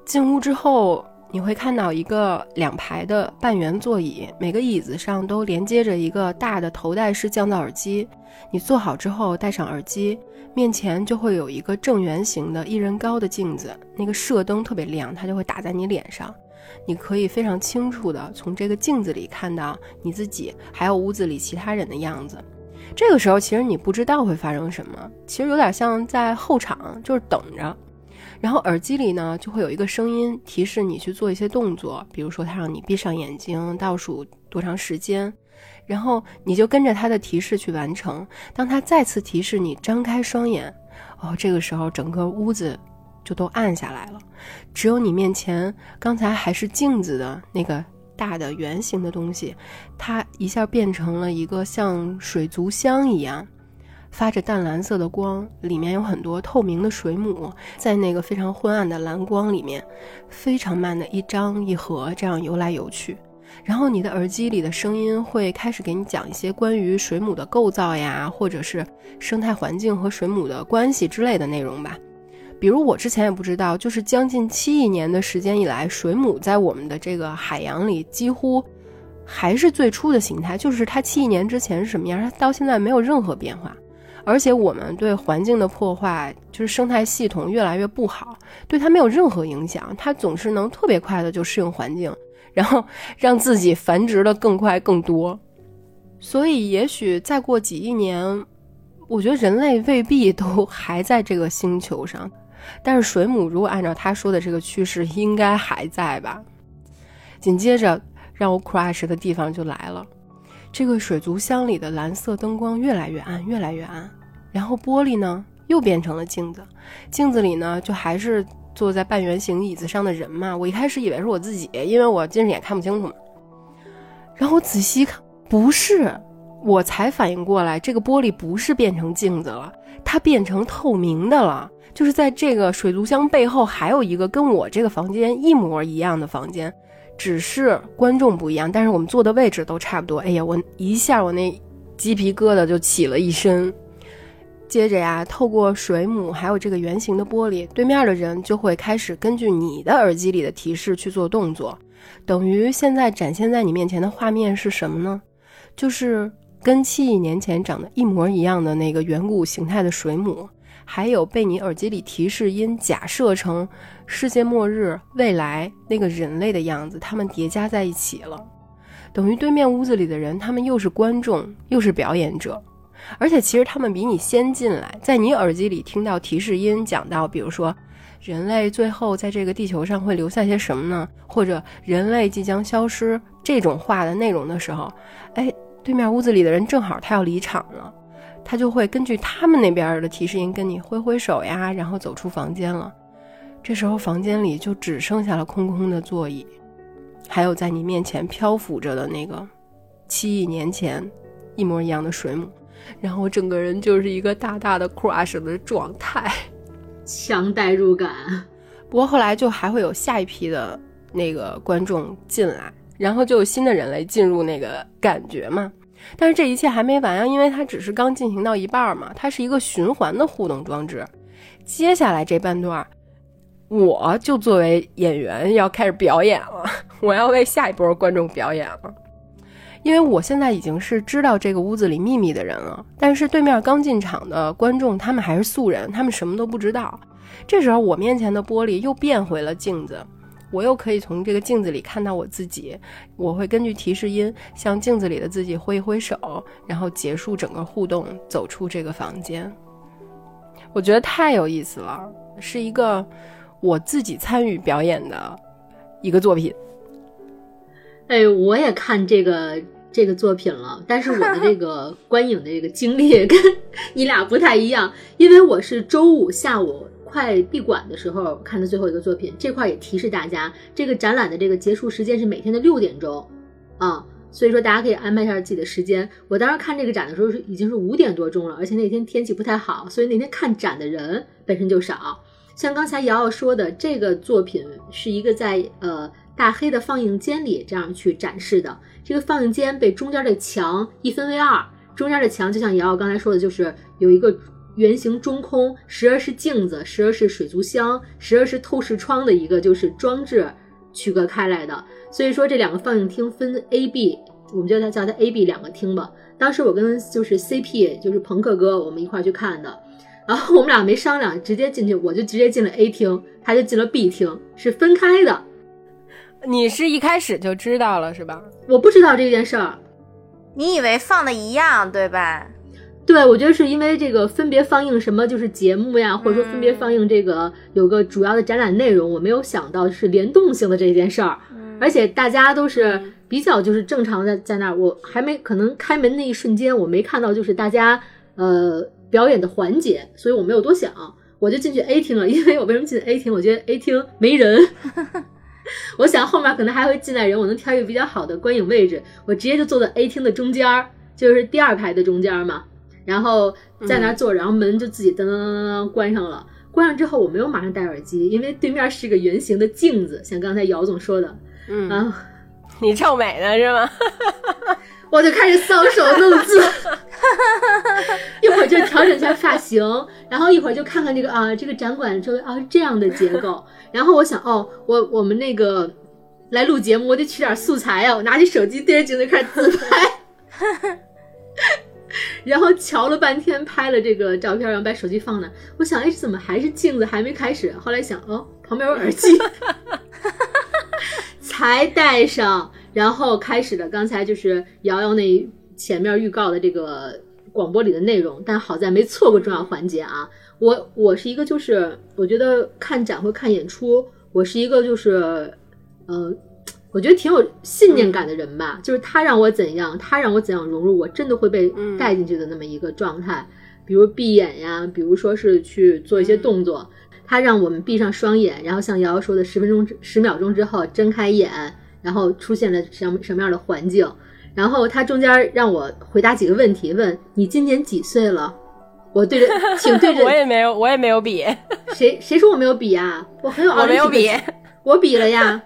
进屋之后。你会看到一个两排的半圆座椅，每个椅子上都连接着一个大的头戴式降噪耳机。你坐好之后戴上耳机，面前就会有一个正圆形的一人高的镜子，那个射灯特别亮，它就会打在你脸上。你可以非常清楚的从这个镜子里看到你自己，还有屋子里其他人的样子。这个时候其实你不知道会发生什么，其实有点像在候场，就是等着。然后耳机里呢，就会有一个声音提示你去做一些动作，比如说他让你闭上眼睛，倒数多长时间，然后你就跟着他的提示去完成。当他再次提示你张开双眼，哦，这个时候整个屋子就都暗下来了，只有你面前刚才还是镜子的那个大的圆形的东西，它一下变成了一个像水族箱一样。发着淡蓝色的光，里面有很多透明的水母，在那个非常昏暗的蓝光里面，非常慢的一张一合这样游来游去。然后你的耳机里的声音会开始给你讲一些关于水母的构造呀，或者是生态环境和水母的关系之类的内容吧。比如我之前也不知道，就是将近七亿年的时间以来，水母在我们的这个海洋里几乎还是最初的形态，就是它七亿年之前是什么样，它到现在没有任何变化。而且我们对环境的破坏，就是生态系统越来越不好，对它没有任何影响，它总是能特别快的就适应环境，然后让自己繁殖的更快更多。所以，也许再过几亿年，我觉得人类未必都还在这个星球上，但是水母如果按照他说的这个趋势，应该还在吧。紧接着让我 crush 的地方就来了。这个水族箱里的蓝色灯光越来越暗，越来越暗，然后玻璃呢又变成了镜子，镜子里呢就还是坐在半圆形椅子上的人嘛。我一开始以为是我自己，因为我近视眼看不清楚嘛。然后我仔细看，不是，我才反应过来，这个玻璃不是变成镜子了，它变成透明的了。就是在这个水族箱背后还有一个跟我这个房间一模一样的房间。只是观众不一样，但是我们坐的位置都差不多。哎呀，我一下我那鸡皮疙瘩就起了一身。接着呀，透过水母还有这个圆形的玻璃，对面的人就会开始根据你的耳机里的提示去做动作。等于现在展现在你面前的画面是什么呢？就是跟七亿年前长得一模一样的那个远古形态的水母。还有被你耳机里提示音假设成世界末日未来那个人类的样子，他们叠加在一起了，等于对面屋子里的人，他们又是观众又是表演者，而且其实他们比你先进来，在你耳机里听到提示音讲到，比如说人类最后在这个地球上会留下些什么呢？或者人类即将消失这种话的内容的时候，哎，对面屋子里的人正好他要离场了。他就会根据他们那边的提示音跟你挥挥手呀，然后走出房间了。这时候房间里就只剩下了空空的座椅，还有在你面前漂浮着的那个七亿年前一模一样的水母，然后我整个人就是一个大大的 crush 的状态。强代入感。不过后来就还会有下一批的那个观众进来，然后就有新的人类进入那个感觉嘛。但是这一切还没完啊，因为它只是刚进行到一半嘛，它是一个循环的互动装置。接下来这半段，我就作为演员要开始表演了，我要为下一波观众表演了。因为我现在已经是知道这个屋子里秘密的人了，但是对面刚进场的观众他们还是素人，他们什么都不知道。这时候我面前的玻璃又变回了镜子，我又可以从这个镜子里看到我自己。我会根据提示音向镜子里的自己挥一挥手，然后结束整个互动，走出这个房间。我觉得太有意思了，是一个我自己参与表演的一个作品。哎，我也看这个这个作品了，但是我的这个 观影的这个经历跟 你俩不太一样，因为我是周五下午快闭馆的时候看的最后一个作品。这块也提示大家，这个展览的这个结束时间是每天的六点钟啊，所以说大家可以安排一下自己的时间。我当时看这个展的时候是已经是五点多钟了，而且那天天气不太好，所以那天看展的人本身就少。像刚才瑶瑶说的，这个作品是一个在呃。大黑的放映间里这样去展示的，这个放映间被中间的墙一分为二，中间的墙就像瑶瑶刚才说的，就是有一个圆形中空，时而是镜子，时而是水族箱，时而是透视窗的一个就是装置区隔开来的。所以说这两个放映厅分 A、B，我们叫它叫它 A、B 两个厅吧。当时我跟就是 CP 就是朋克哥我们一块去看的，然后我们俩没商量，直接进去，我就直接进了 A 厅，他就进了 B 厅，是分开的。你是一开始就知道了是吧？我不知道这件事儿，你以为放的一样对吧？对，我觉得是因为这个分别放映什么就是节目呀，或者说分别放映这个有个主要的展览内容，我没有想到是联动性的这件事儿，而且大家都是比较就是正常的在那儿，我还没可能开门那一瞬间我没看到就是大家呃表演的环节，所以我没有多想，我就进去 A 厅了，因为我为什么进 A 厅？我觉得 A 厅没人。我想后面可能还会进来人，我能挑一个比较好的观影位置，我直接就坐在 A 厅的中间儿，就是第二排的中间嘛，然后在那坐，然后门就自己噔噔噔噔关上了。关上之后，我没有马上戴耳机，因为对面是个圆形的镜子，像刚才姚总说的，嗯，你臭美呢是吗？我就开始搔首弄姿，一会儿就调整一下发型，然后一会儿就看看这个啊，这个展馆周围啊这样的结构。然后我想，哦，我我们那个来录节目，我得取点素材呀。我拿起手机对着镜子开始自拍，然后瞧了半天，拍了这个照片，然后把手机放那。我想，哎，怎么还是镜子还没开始？后来想，哦，旁边有耳机，才戴上。然后开始了刚才就是瑶瑶那前面预告的这个广播里的内容，但好在没错过重要环节啊！我我是一个就是我觉得看展会看演出，我是一个就是呃，我觉得挺有信念感的人吧。就是他让我怎样，他让我怎样融入，我真的会被带进去的那么一个状态。比如闭眼呀，比如说是去做一些动作，他让我们闭上双眼，然后像瑶瑶说的，十分钟十秒钟之后睁开眼。然后出现了什么什么样的环境？然后他中间让我回答几个问题，问你今年几岁了？我对着，请对着。我也没有，我也没有比。谁谁说我没有比呀？我很有我没有比，我比了呀，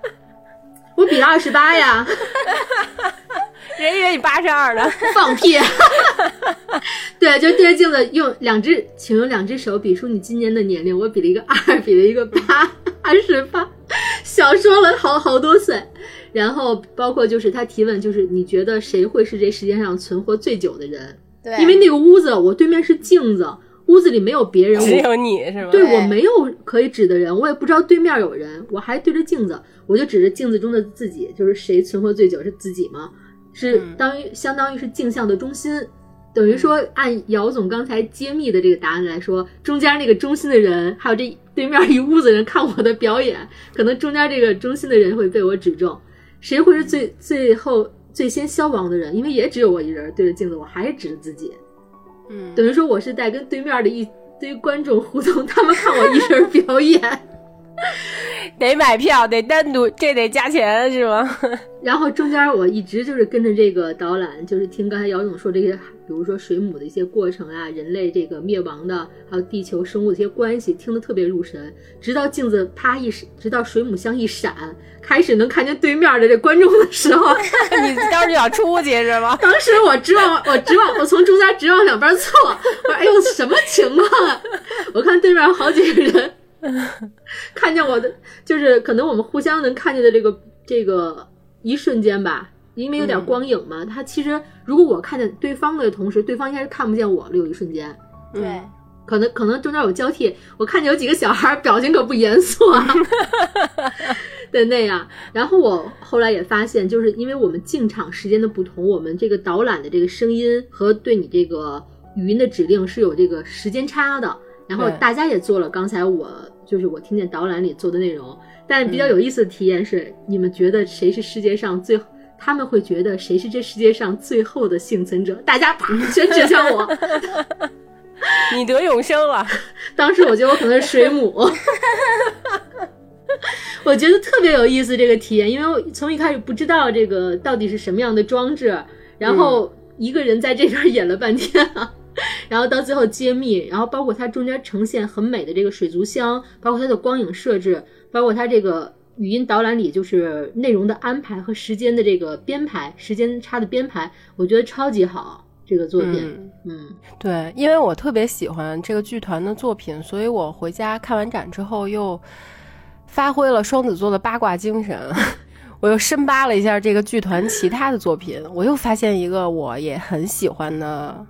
我比了二十八呀。人以为你八十二了，放屁。对，就对着镜子用两只，请用两只手比出你今年的年龄。我比了一个二，比了一个八，二十八。小说了好好多岁。然后包括就是他提问，就是你觉得谁会是这世界上存活最久的人？对，因为那个屋子，我对面是镜子，屋子里没有别人，只有你是吗？对我没有可以指的人，我也不知道对面有人，我还对着镜子，我就指着镜子中的自己，就是谁存活最久是自己吗？是当于相当于是镜像的中心，等于说按姚总刚才揭秘的这个答案来说，中间那个中心的人，还有这对面一屋子人看我的表演，可能中间这个中心的人会被我指中。谁会是最最后最先消亡的人？因为也只有我一人对着镜子，我还是指着自己。嗯，等于说我是在跟对面的一堆观众互动，他们看我一人表演。得买票，得单独，这得加钱是吗？然后中间我一直就是跟着这个导览，就是听刚才姚总说这些，比如说水母的一些过程啊，人类这个灭亡的，还有地球生物的一些关系，听得特别入神。直到镜子啪一闪，直到水母箱一闪，开始能看见对面的这观众的时候，你当时就想出去是吗？当时我直往我直往我从中间直往两边错，我说哎呦什么情况啊？我看对面好几个人。看见我的，就是可能我们互相能看见的这个这个一瞬间吧，因为有点光影嘛。他其实如果我看见对方的同时，对方应该是看不见我了。有一瞬间，对，可能可能中间有交替。我看见有几个小孩表情可不严肃啊，的那样。然后我后来也发现，就是因为我们进场时间的不同，我们这个导览的这个声音和对你这个语音的指令是有这个时间差的。然后大家也做了刚才我就是我听见导览里做的内容，但比较有意思的体验是，你们觉得谁是世界上最？他们会觉得谁是这世界上最后的幸存者？大家啪全指向我 你得永生了。当时我觉得我可能是水母，我觉得特别有意思这个体验，因为我从一开始不知道这个到底是什么样的装置，然后一个人在这边演了半天啊。然后到最后揭秘，然后包括它中间呈现很美的这个水族箱，包括它的光影设置，包括它这个语音导览里就是内容的安排和时间的这个编排，时间差的编排，我觉得超级好。这个作品，嗯，对，因为我特别喜欢这个剧团的作品，所以我回家看完展之后又发挥了双子座的八卦精神，我又深扒了一下这个剧团其他的作品，我又发现一个我也很喜欢的。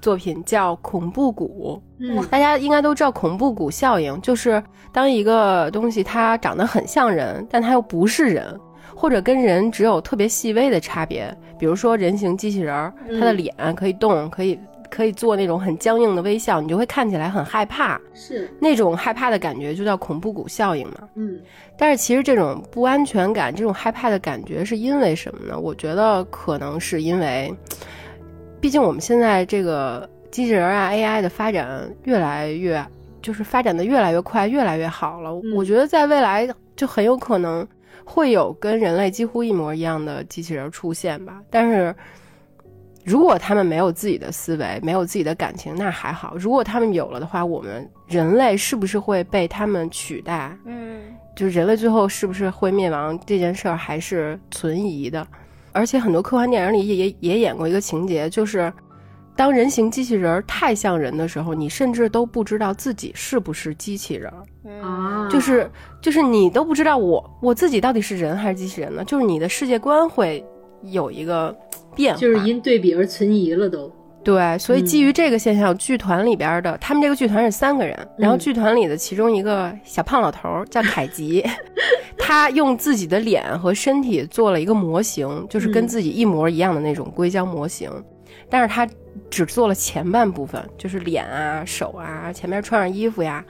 作品叫《恐怖谷》，嗯，大家应该都知道恐怖谷效应，就是当一个东西它长得很像人，但它又不是人，或者跟人只有特别细微的差别，比如说人形机器人，它的脸可以动，可以可以做那种很僵硬的微笑，你就会看起来很害怕，是。那种害怕的感觉就叫恐怖谷效应嘛，嗯，但是其实这种不安全感，这种害怕的感觉是因为什么呢？我觉得可能是因为。毕竟我们现在这个机器人啊，AI 的发展越来越，就是发展的越来越快，越来越好了。我觉得在未来就很有可能会有跟人类几乎一模一样的机器人出现吧。但是如果他们没有自己的思维，没有自己的感情，那还好；如果他们有了的话，我们人类是不是会被他们取代？嗯，就人类最后是不是会灭亡这件事儿还是存疑的。而且很多科幻电影里也也也演过一个情节，就是当人形机器人太像人的时候，你甚至都不知道自己是不是机器人啊，就是就是你都不知道我我自己到底是人还是机器人呢？就是你的世界观会有一个变化，就是因对比而存疑了都。对，所以基于这个现象，剧团里边的他们这个剧团是三个人，然后剧团里的其中一个小胖老头叫凯吉，他用自己的脸和身体做了一个模型，就是跟自己一模一样的那种硅胶模型，但是他只做了前半部分，就是脸啊、手啊，前面穿上衣服呀，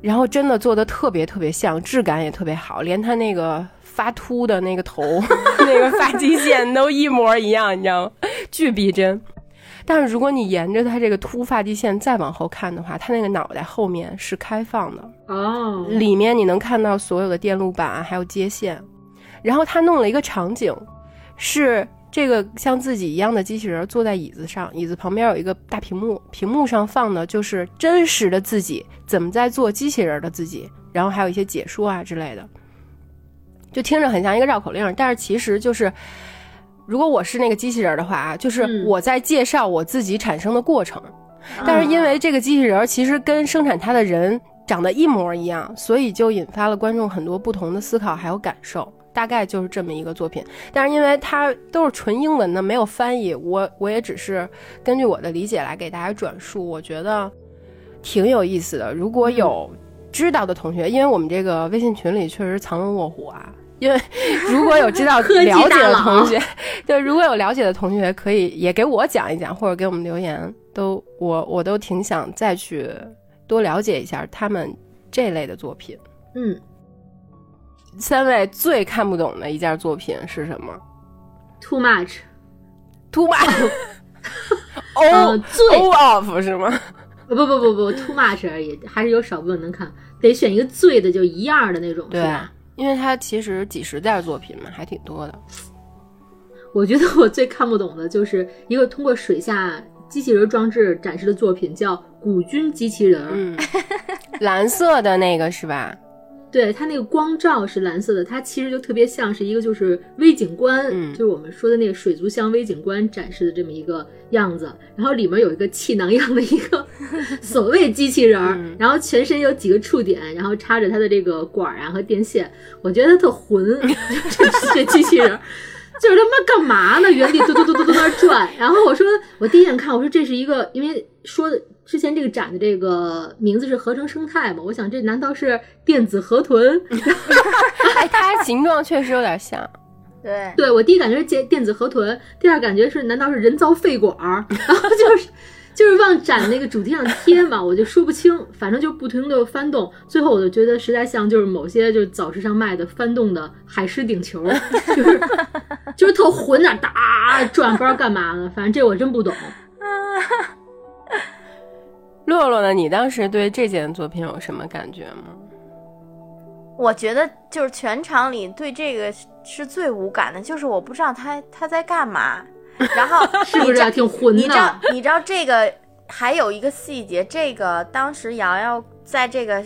然后真的做的特别特别像，质感也特别好，连他那个。发秃的那个头，那个发际线都一模一样，你知道吗？巨逼真。但是如果你沿着他这个秃发际线再往后看的话，他那个脑袋后面是开放的哦，里面你能看到所有的电路板还有接线。然后他弄了一个场景，是这个像自己一样的机器人坐在椅子上，椅子旁边有一个大屏幕，屏幕上放的就是真实的自己怎么在做机器人的自己，然后还有一些解说啊之类的。就听着很像一个绕口令，但是其实就是，如果我是那个机器人的话啊，就是我在介绍我自己产生的过程。但是因为这个机器人其实跟生产它的人长得一模一样，所以就引发了观众很多不同的思考还有感受。大概就是这么一个作品。但是因为它都是纯英文的，没有翻译，我我也只是根据我的理解来给大家转述。我觉得挺有意思的。如果有知道的同学，因为我们这个微信群里确实藏龙卧虎啊。因为如果有知道 了解的同学，对，如果有了解的同学，可以也给我讲一讲，或者给我们留言，都我我都挺想再去多了解一下他们这类的作品。嗯，三位最看不懂的一件作品是什么？Too much，哦，最 off 是吗？不不不不，too much 而已，还是有少部分能看，得选一个最的就一样的那种，是对吧？，因为他其实几十件作品嘛，还挺多的。我觉得我最看不懂的就是一个通过水下机器人装置展示的作品，叫《古军机器人》。嗯，蓝色的那个是吧？对它那个光照是蓝色的，它其实就特别像是一个就是微景观，嗯就是我们说的那个水族箱微景观展示的这么一个样子。然后里面有一个气囊样的一个 所谓机器人儿，嗯然后全身有几个触点，然后插着它的这个管儿啊和电线。我觉得它特混，这这机器人儿。就是他妈干嘛呢？原地嘟嘟嘟嘟嘟那儿转。然后我说，我第一眼看，我说这是一个，因为说的之前这个展的这个名字是合成生态嘛，我想这难道是电子河豚？哎，它形状确实有点像。对，对我第一感觉是电电子河豚，第二感觉是难道是人造肺管儿？然后就是就是往展那个主题上贴嘛，我就说不清，反正就不停的翻动，最后我就觉得实在像就是某些就是早市上卖的翻动的海狮顶球，就是就是特混那儿哒转，不知道干嘛呢，反正这我真不懂。洛洛呢？你当时对这件作品有什么感觉吗？我觉得就是全场里对这个是最无感的，就是我不知道他他在干嘛，然后是不是啊挺混你知道的？你知道这个还有一个细节，这个当时瑶瑶在这个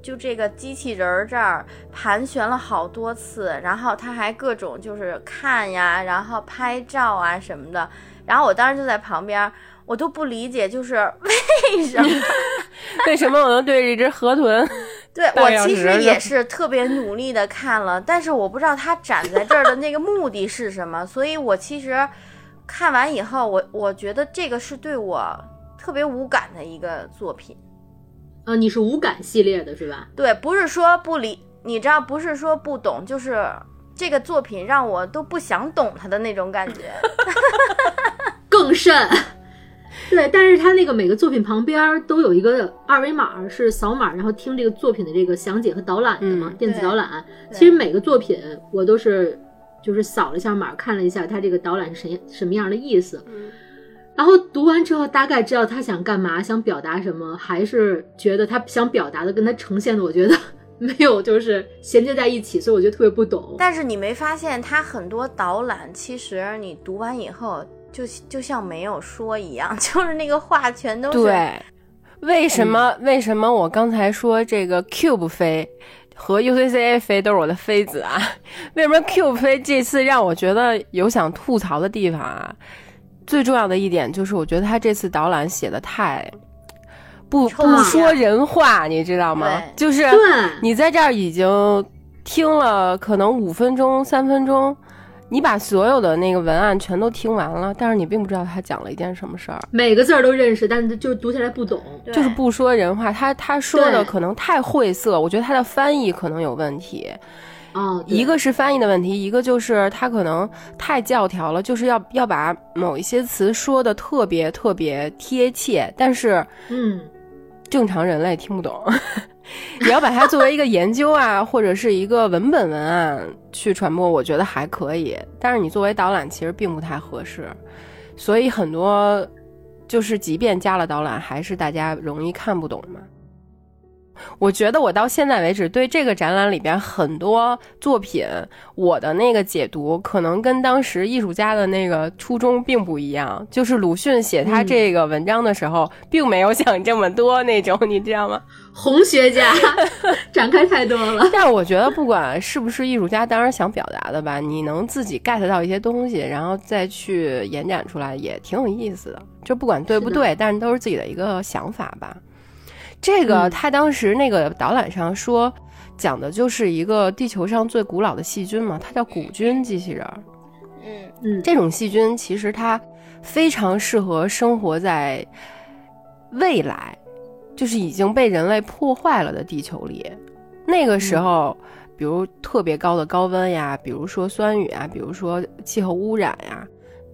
就这个机器人儿这儿盘旋了好多次，然后他还各种就是看呀，然后拍照啊什么的，然后我当时就在旁边，我都不理解，就是为什么。为什么我能对着一只河豚？对我其实也是特别努力的看了，但是我不知道他展在这儿的那个目的是什么，所以我其实看完以后，我我觉得这个是对我特别无感的一个作品。啊，你是无感系列的是吧？对，不是说不理，你知道，不是说不懂，就是这个作品让我都不想懂它的那种感觉。更甚。对，但是他那个每个作品旁边儿都有一个二维码，是扫码然后听这个作品的这个详解和导览的嘛，嗯电子导览。其实每个作品我都是就是扫了一下码，看了一下他这个导览是什什么样的意思。嗯然后读完之后，大概知道他想干嘛，想表达什么，还是觉得他想表达的跟他呈现的，我觉得 没有就是衔接在一起，所以我觉得特别不懂。但是你没发现，他很多导览其实你读完以后，就就像没有说一样，就是那个话全都是对，为什么？为什么我刚才说这个 Cube 飞和 UCCA 飞都是我的妃子啊？为什么 Cube 飞这次让我觉得有想吐槽的地方啊？最重要的一点就是，我觉得他这次导览写的太不不说人话，你知道吗？就是，你在这儿已经听了可能五分钟、三分钟，你把所有的那个文案全都听完了，但是你并不知道他讲了一件什么事儿。每个字儿都认识，但是就是读起来不懂。就是不说人话，他他说的可能太晦涩，我觉得他的翻译可能有问题。哦，一个是翻译的问题，一个就是他可能太教条了，就是要要把某一些词说的特别特别贴切，但是嗯，正常人类听不懂。你要把它作为一个研究啊，或者是一个文本文案去传播，我觉得还可以。但是你作为导览，其实并不太合适。所以很多就是，即便加了导览，还是大家容易看不懂嘛。我觉得我到现在为止对这个展览里边很多作品，我的那个解读可能跟当时艺术家的那个初衷并不一样。就是鲁迅写他嗯这个文章的时候，并没有想这么多那种，你知道吗？红学家展开太多了。但是我觉得，不管是不是艺术家，当然想表达的吧，你能自己 get 到一些东西，然后再去延展出来，也挺有意思的。就不管对不对，但是都是自己的一个想法吧。这个嗯他当时那个导览上说，讲的就是一个地球上最古老的细菌嘛，它叫古菌机器人儿。嗯嗯，这种细菌其实它非常适合生活在未来，就是已经被人类破坏了的地球里。那个时候，比如特别高的高温呀，比如说酸雨啊，比如说气候污染呀，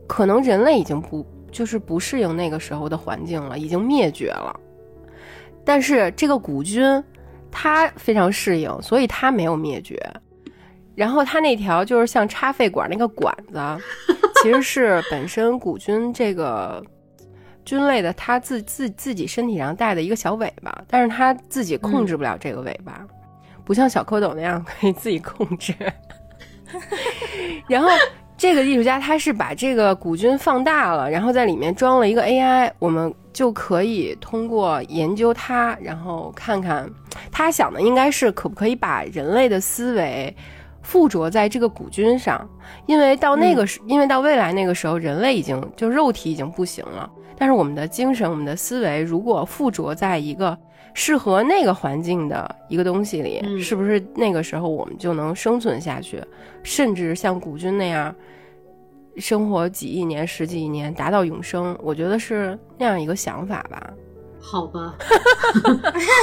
可能人类已经不就是不适应那个时候的环境了，已经灭绝了。但是这个古菌，它非常适应，所以它没有灭绝。然后它那条就是像插肺管那个管子，其实是本身古菌这个菌类的它自自自己身体上带的一个小尾巴，但是它自己控制不了这个尾巴，不像小蝌蚪那样可以自己控制。然后这个艺术家他是把这个古菌放大了，然后在里面装了一个 AI，我们就可以通过研究它，然后看看他想的应该是可不可以把人类的思维附着在这个古菌上，因为到那个时，因为到未来那个时候，人类已经就肉体已经不行了，但是我们的精神、我们的思维如果附着在一个适合那个环境的一个东西里，嗯是不是那个时候我们就能生存下去，甚至像古君那样生活几亿年、十几亿年，达到永生？我觉得是那样一个想法吧。好吧，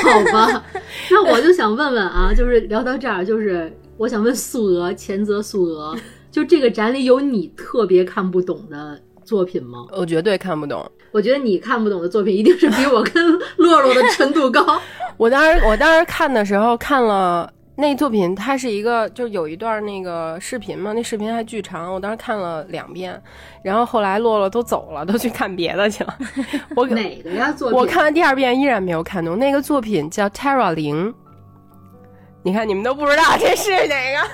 好吧，那我就想问问啊，就是聊到这儿，就是我想问素娥，前泽素娥，就这个展里有你特别看不懂的作品吗？我绝对看不懂。我觉得你看不懂的作品一定是比我跟洛洛的程度高。我当时我当时看的时候看了那作品，它是一个就有一段那个视频嘛，那视频还巨长，我当时看了两遍，然后后来洛洛都走了，都去看别的去了。我哪个呀？作品？我看完第二遍依然没有看懂。那个作品叫 Terra 零，你看你们都不知道这是哪个。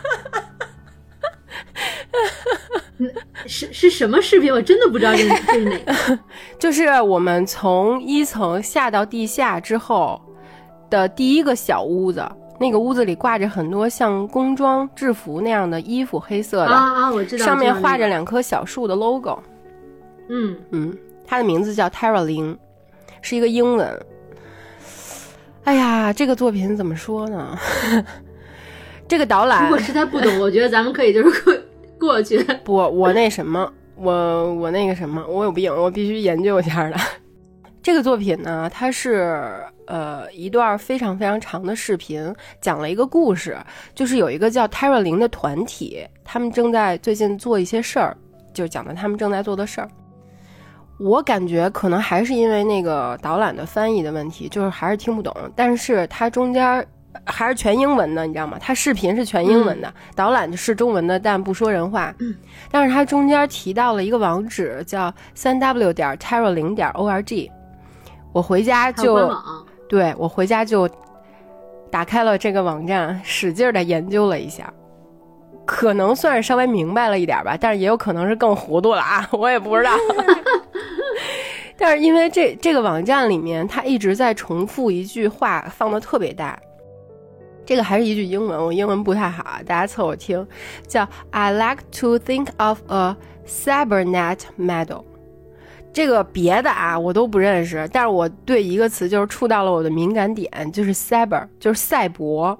是是什么视频？我真的不知道这是这是哪个。就是我们从一层下到地下之后的第一个小屋子，那个屋子里挂着很多像工装制服那样的衣服，黑色的，啊啊，我知道。上面画着两棵小树的 logo。嗯，嗯，它的名字叫 Terra 零，是一个英文。哎呀，这个作品怎么说呢？这个导览如览果实在不懂，我觉得咱们可以就是过去。不，我那什么，我我那个什么，我有病，我必须研究一下的。这个作品呢，它是呃一段非常非常长的视频，讲了一个故事，就是有一个叫 Terra 零的团体，他们正在最近做一些事儿，就讲的他们正在做的事儿。我感觉可能还是因为那个导览的翻译的问题，就是还是听不懂，但是它中间还是全英文的，你知道吗？它视频是全英文的，导览是中文的，但不说人话。但是它中间提到了一个网址，叫三 w 点 terra 零点 org。我回家就，对我回家就打开了这个网站，使劲的研究了一下，可能算是稍微明白了一点吧，但是也有可能是更糊涂了啊，我也不知道。但是因为这这个网站里面，它一直在重复一句话，放的特别大。这个还是一句英文，我英文不太好啊，大家凑合听，叫 "I like to think of a cybernet medal"。这个别的啊我都不认识，但是我对一个词就是触到了我的敏感点，就是 cyber，就是赛博。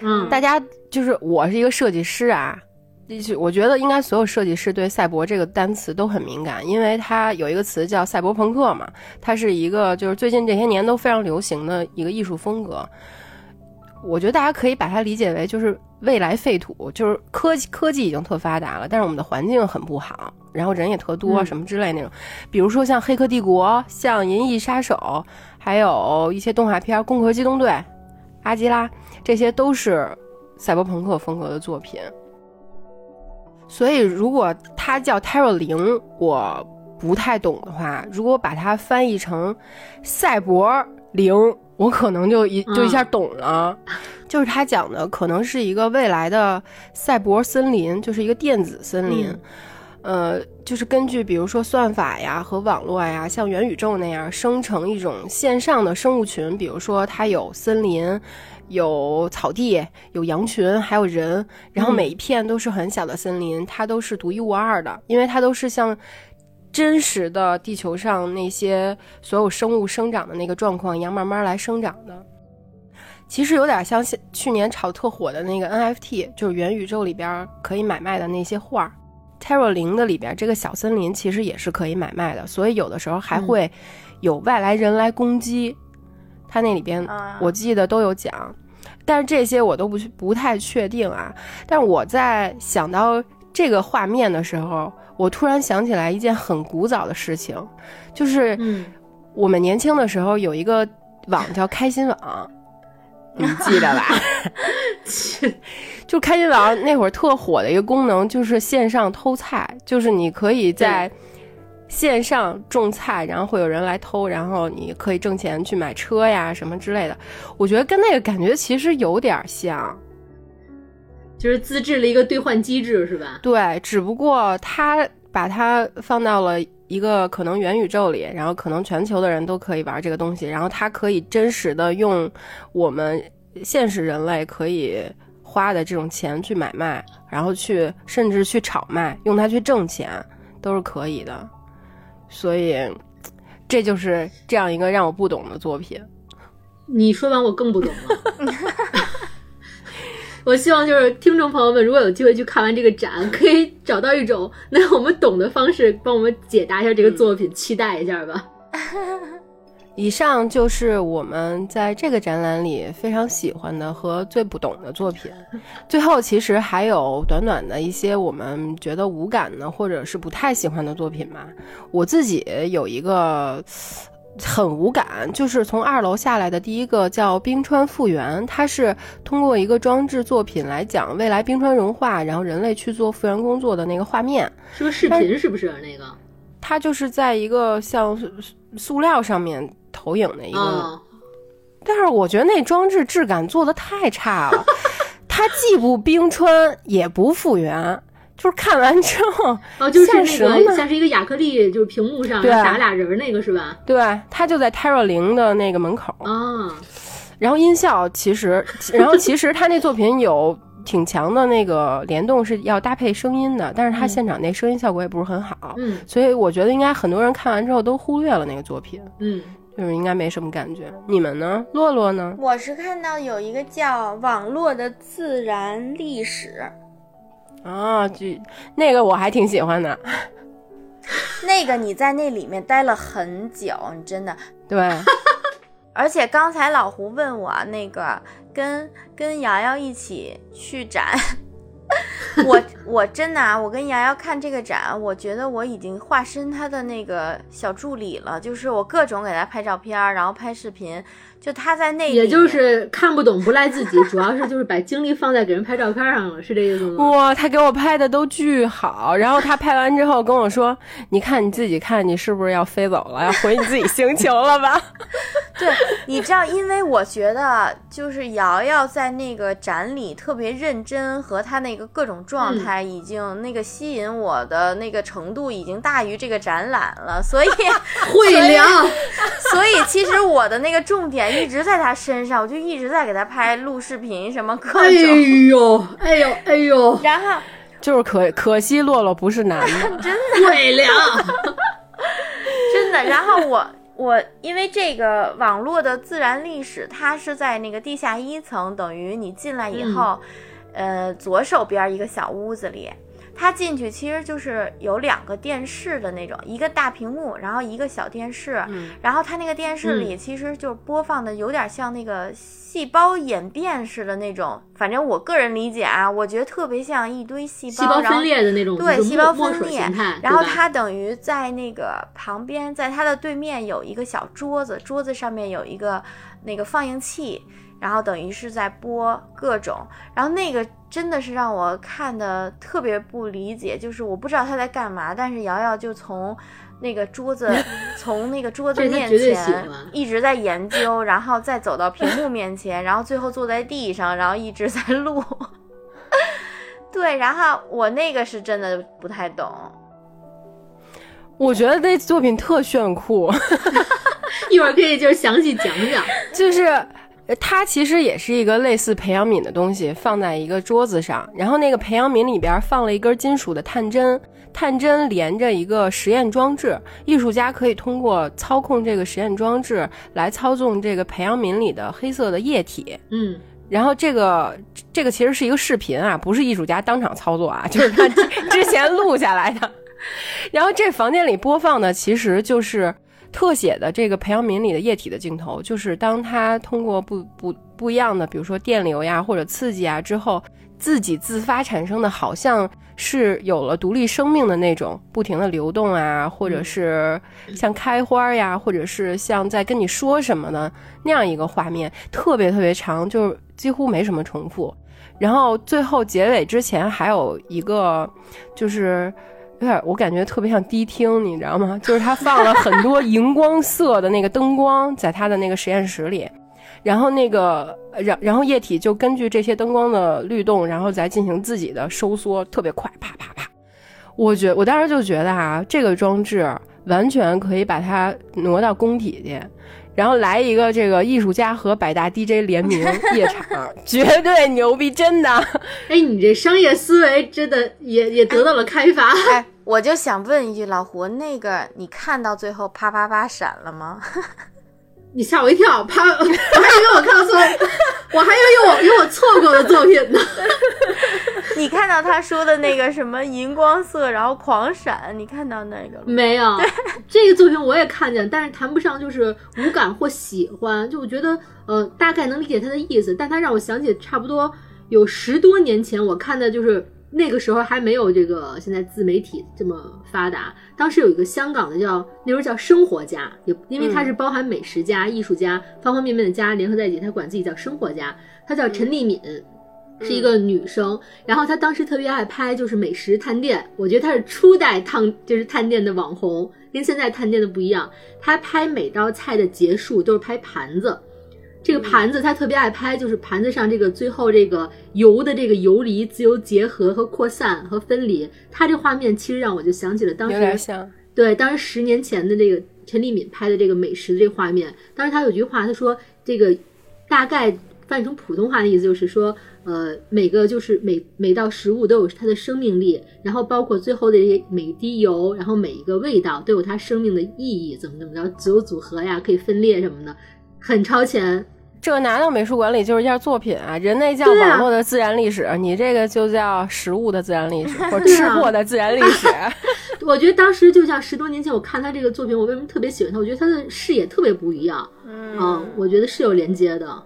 嗯，大家就是我是一个设计师啊，就是我觉得应该所有设计师对赛博这个单词都很敏感，因为它有一个词叫赛博朋克嘛，它是一个就是最近这些年都非常流行的一个艺术风格。我觉得大家可以把它理解为就是未来废土，就是科技科技已经特发达了，但是我们的环境很不好，然后人也特多，嗯什么之类那种。比如说像《黑客帝国》、像《银翼杀手》，还有一些动画片《攻壳机动队》、《阿基拉》，这些都是赛博朋克风格的作品。所以，如果它叫 Terra 零，我不太懂的话，如果把它翻译成赛博零，我可能就一就一下懂了。就是他讲的可能是一个未来的赛博森林，就是一个电子森林。呃，就是根据比如说算法呀和网络呀，像元宇宙那样生成一种线上的生物群，比如说它有森林、有草地、有羊群，还有人，然后嗯每一片都是很小的森林，它都是独一无二的，因为它都是像真实的地球上那些所有生物生长的那个状况一样慢慢来生长的。其实有点像现去年炒特火的那个 NFT，就是元宇宙里边可以买卖的那些画儿。Terra 零的里边这个小森林其实也是可以买卖的，所以有的时候还会有外来人来攻击。它那里边啊我记得都有讲，但是这些我都不去不太确定啊。但是我在想到这个画面的时候，我突然想起来一件很古早的事情，就是嗯，我们年轻的时候有一个网叫开心网，你记得吧？就开心网那会儿特火的一个功能，就是线上偷菜，就是你可以在线上种菜，然后会有人来偷，然后你可以挣钱去买车呀什么之类的。我觉得跟那个感觉其实有点像，就是自制了一个兑换机制，是吧？对，只不过他把它放到了一个可能元宇宙里，然后可能全球的人都可以玩这个东西，然后它可以真实的用我们现实人类可以花的这种钱去买卖，然后去甚至去炒卖，用它去挣钱都是可以的。所以，这就是这样一个让我不懂的作品。你说完我更不懂了。我希望就是听众朋友们，如果有机会去看完这个展，可以找到一种能让我们懂的方式，帮我们解答一下这个作品，期待一下吧。以上就是我们在这个展览里非常喜欢的和最不懂的作品。最后，其实还有短短的一些我们觉得无感的或者是不太喜欢的作品吧。我自己有一个很无感，就是从二楼下来的第一个叫冰川复原，它是通过一个装置作品来讲未来冰川融化，然后人类去做复原工作的那个画面。是个视频，是不是那个？它就是在一个像塑料上面。投影的一个，但是我觉得那装置质感做的太差了，它既不冰川也不复原，就是看完之后 哦，就是那个像是一个亚克力，就是屏幕上打俩人那个是吧？对，他就在 Terra 零的那个门口啊。然后音效其实，然后其实他那作品有挺强的那个联动，是要搭配声音的，但是他现场那声音效果也不是很好，嗯，所以我觉得应该很多人看完之后都忽略了那个作品，嗯。就是应该没什么感觉，你们呢？洛洛呢？我是看到有一个叫《网络的自然历史》啊，就那个我还挺喜欢的。那个你在那里面待了很久，你真的对。而且刚才老胡问我那个跟跟瑶瑶一起去展。我我真的啊，我跟瑶瑶看这个展，我觉得我已经化身他的那个小助理了，就是我各种给他拍照片，然后拍视频。就他在那，也就是 看不懂不赖自己，主要是就是把精力放在给人拍照片上了，是这意思吗？哇，他给我拍的都巨好，然后他拍完之后跟我说：“你看你自己看，你是不是要飞走了，要回你自己星球了吧？”对，你知道，因为我觉得就是瑶瑶在那个展里特别认真，和他那个各种状态已经那个吸引我的那个程度已经大于这个展览了，所以 会聊。所以其实我的那个重点。一直在他身上，我就一直在给他拍录视频，什么各种。哎 呦，哎呦，哎呦！然后就是可可惜，洛洛不是男的，真的鬼凉，真的。然后我我因为这个网络的自然历史，它是在那个地下一层，等于你进来以后，呃，左手边一个小屋子里。它进去其实就是有两个电视的那种，一个大屏幕，然后一个小电视，然后它那个电视里其实就播放的有点像那个细胞演变似的那种，反正我个人理解啊，我觉得特别像一堆细胞，细胞分裂的那种，对，细胞分裂。然后它等于在那个旁边，在它的对面有一个小桌子，桌子上面有一个那个放映器。然后等于是在播各种，然后那个真的是让我看的特别不理解，就是我不知道他在干嘛，但是瑶瑶就从那个桌子，从那个桌子面前一直在研究，然后再走到屏幕面前，然后最后坐在地上，然后一直在录。对，然后我那个是真的不太懂。我觉得那作品特炫酷，一会儿可以就是详细讲讲，就是。它其实也是一个类似培养皿的东西，放在一个桌子上，然后那个培养皿里边放了一根金属的探针，探针连着一个实验装置，艺术家可以通过操控这个实验装置来操纵这个培养皿里的黑色的液体。嗯，然后这个这个其实是一个视频啊，不是艺术家当场操作啊，就是他 之前录下来的。然后这房间里播放的其实就是。特写的这个培养皿里的液体的镜头，就是当它通过不不不一样的，比如说电流呀或者刺激啊之后，自己自发产生的，好像是有了独立生命的那种不停的流动啊，或者是像开花呀，或者是像在跟你说什么的那样一个画面，特别特别长，就是几乎没什么重复。然后最后结尾之前还有一个，就是。有点，我感觉特别像迪厅，你知道吗？就是他放了很多荧光色的那个灯光在他的那个实验室里，然后那个，然然后液体就根据这些灯光的律动，然后再进行自己的收缩，特别快，啪啪啪。我觉我当时就觉得啊，这个装置完全可以把它挪到工体去。然后来一个这个艺术家和百大 DJ 联名 夜场，绝对牛逼，真的。哎，你这商业思维真的也也得到了开发。哎，我就想问一句，老胡，那个你看到最后啪啪啪闪了吗？你吓我一跳，啪！我还以为我看到错，我还以为有我有我错过的作品呢。你看到他说的那个什么荧光色，然后狂闪，你看到那个了？没有，这个作品我也看见，但是谈不上就是无感或喜欢，就我觉得呃大概能理解他的意思，但他让我想起差不多有十多年前我看的就是。那个时候还没有这个现在自媒体这么发达。当时有一个香港的叫那时候叫生活家，也因为他是包含美食家、艺术家方方面面的家联合在一起，他管自己叫生活家。他叫陈丽敏，是一个女生。然后她当时特别爱拍就是美食探店，我觉得她是初代探就是探店的网红，跟现在探店的不一样。她拍每道菜的结束都是拍盘子。这个盘子他特别爱拍，就是盘子上这个最后这个油的这个游离、自由结合和扩散和分离，他这画面其实让我就想起了当时，有点像，对，当时十年前的这个陈立敏拍的这个美食的这个画面。当时他有句话，他说这个大概翻译成普通话的意思就是说，呃，每个就是每每道食物都有它的生命力，然后包括最后的这些每滴油，然后每一个味道都有它生命的意义，怎么怎么着，自由组合呀，可以分裂什么的。很超前，这个拿到美术馆里就是一件作品啊！人类叫网络的自然历史，你这个就叫食物的自然历史，或者吃货的自然历史。我觉得当时就像十多年前我看他这个作品，我为什么特别喜欢他？我觉得他的视野特别不一样，嗯，我觉得是有连接的。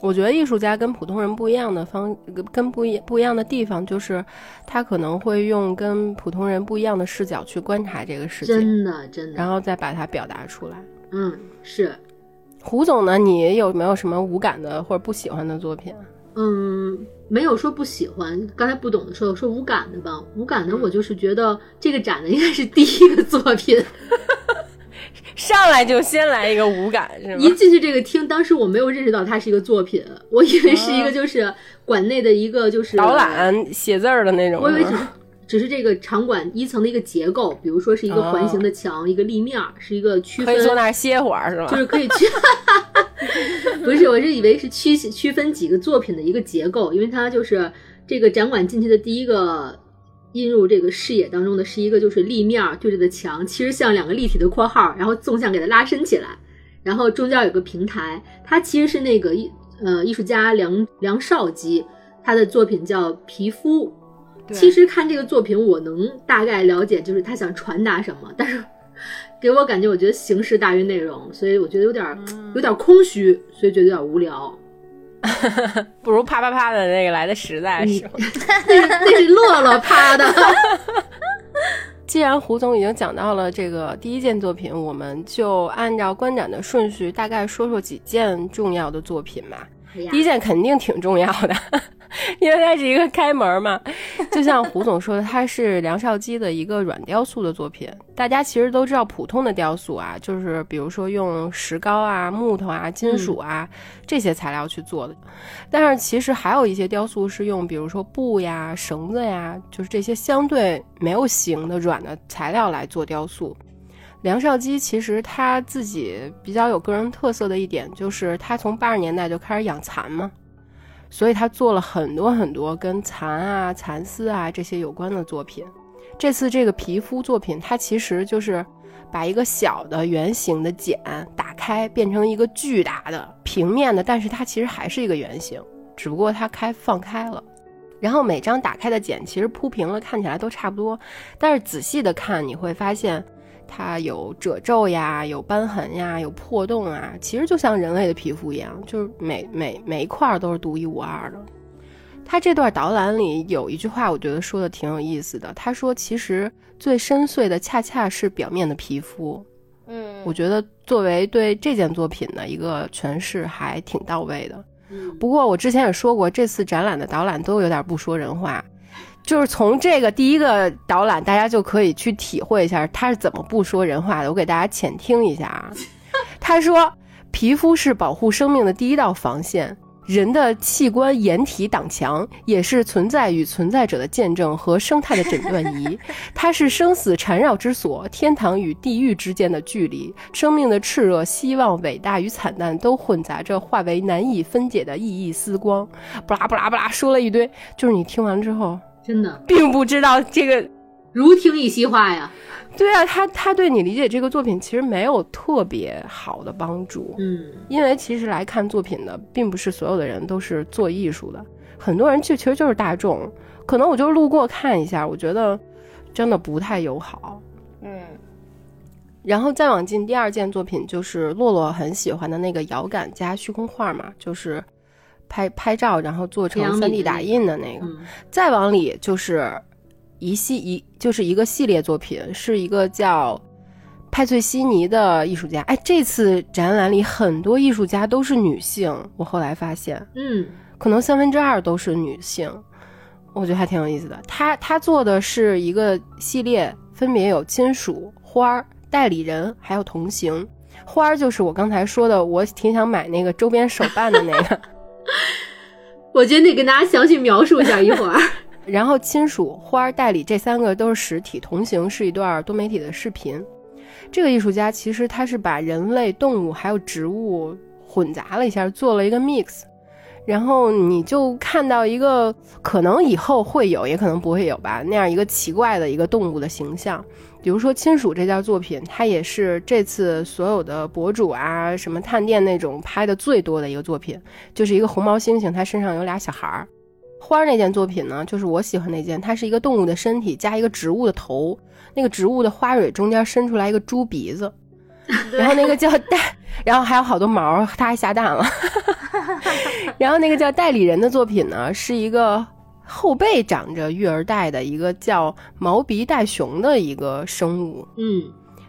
我觉得艺术家跟普通人不一样的方，跟不一不一样的地方，就是他可能会用跟普通人不一样的视角去观察这个世界，真的真的，然后再把它表达出来。嗯，是。胡总呢？你有没有什么无感的或者不喜欢的作品？嗯，没有说不喜欢。刚才不懂的时候说无感的吧。无感的，我就是觉得这个展的应该是第一个作品，上来就先来一个无感是吗？一进去这个厅，当时我没有认识到它是一个作品，我以为是一个就是馆内的一个就是导览写字儿的那种。我以为是。只是这个场馆一层的一个结构，比如说是一个环形的墙，一个立面，是一个区分。可以坐那儿歇会儿是吧？就是可以去。不是，我是以为是区区分几个作品的一个结构，因为它就是这个展馆进去的第一个映入这个视野当中的是一个就是立面对着的墙，其实像两个立体的括号，然后纵向给它拉伸起来，然后中间有个平台，它其实是那个艺呃艺术家梁梁少基他的作品叫皮肤。其实看这个作品，我能大概了解，就是他想传达什么，但是 给我感觉，我觉得形式大于内容，所以我觉得有点有点空虚，所以觉得有点无聊。不如啪啪啪的那个来的实在是，那是乐乐啪的。既然胡总已经讲到了这个第一件作品，我们就按照观展的顺序，大概说说几件重要的作品吧。第一件肯定挺重要的。因为它是一个开门嘛，就像胡总说的，它是梁少基的一个软雕塑的作品。大家其实都知道，普通的雕塑啊，就是比如说用石膏啊、木头啊、金属啊这些材料去做的。但是其实还有一些雕塑是用，比如说布呀、绳子呀，就是这些相对没有形的软的材料来做雕塑。梁少基其实他自己比较有个人特色的一点，就是他从八十年代就开始养蚕嘛。所以他做了很多很多跟蚕啊、蚕丝啊这些有关的作品。这次这个皮肤作品，它其实就是把一个小的圆形的茧打开，变成一个巨大的平面的，但是它其实还是一个圆形，只不过它开放开了。然后每张打开的茧其实铺平了，看起来都差不多，但是仔细的看你会发现。它有褶皱呀，有斑痕呀，有破洞啊，其实就像人类的皮肤一样，就是每每每一块都是独一无二的。他这段导览里有一句话，我觉得说的挺有意思的。他说：“其实最深邃的恰恰是表面的皮肤。”嗯，我觉得作为对这件作品的一个诠释还挺到位的。不过我之前也说过，这次展览的导览都有点不说人话。就是从这个第一个导览，大家就可以去体会一下他是怎么不说人话的。我给大家浅听一下啊，他说：“皮肤是保护生命的第一道防线。”人的器官掩体挡墙，也是存在与存在者的见证和生态的诊断仪。它是生死缠绕之所，天堂与地狱之间的距离。生命的炽热、希望、伟大与惨淡都混杂着，化为难以分解的熠熠丝光。布拉布拉布拉，说了一堆，就是你听完之后，真的并不知道这个。如听一席话呀。对啊，他他对你理解这个作品其实没有特别好的帮助，嗯，因为其实来看作品的并不是所有的人都是做艺术的，很多人就其实就是大众，可能我就路过看一下，我觉得真的不太友好，嗯，然后再往进，第二件作品就是洛洛很喜欢的那个遥感加虚空画嘛，就是拍拍照然后做成三 D 打印的那个，再往里就是。一系一就是一个系列作品，是一个叫派翠西尼的艺术家。哎，这次展览里很多艺术家都是女性，我后来发现，嗯，可能三分之二都是女性，我觉得还挺有意思的。他他做的是一个系列，分别有金属、花儿、代理人，还有同行。花儿就是我刚才说的，我挺想买那个周边手办的那个。我觉得得跟大家详细描述一下一会儿。然后，亲属、花儿、代理这三个都是实体，同行是一段多媒体的视频。这个艺术家其实他是把人类、动物还有植物混杂了一下，做了一个 mix。然后你就看到一个可能以后会有，也可能不会有吧，那样一个奇怪的一个动物的形象。比如说，亲属这件作品，它也是这次所有的博主啊，什么探店那种拍的最多的一个作品，就是一个红毛猩猩，它身上有俩小孩儿。花那件作品呢，就是我喜欢那件，它是一个动物的身体加一个植物的头，那个植物的花蕊中间伸出来一个猪鼻子，然后那个叫代，然后还有好多毛，它还下蛋了。然后那个叫代理人的作品呢，是一个后背长着育儿袋的一个叫毛鼻袋熊的一个生物，嗯，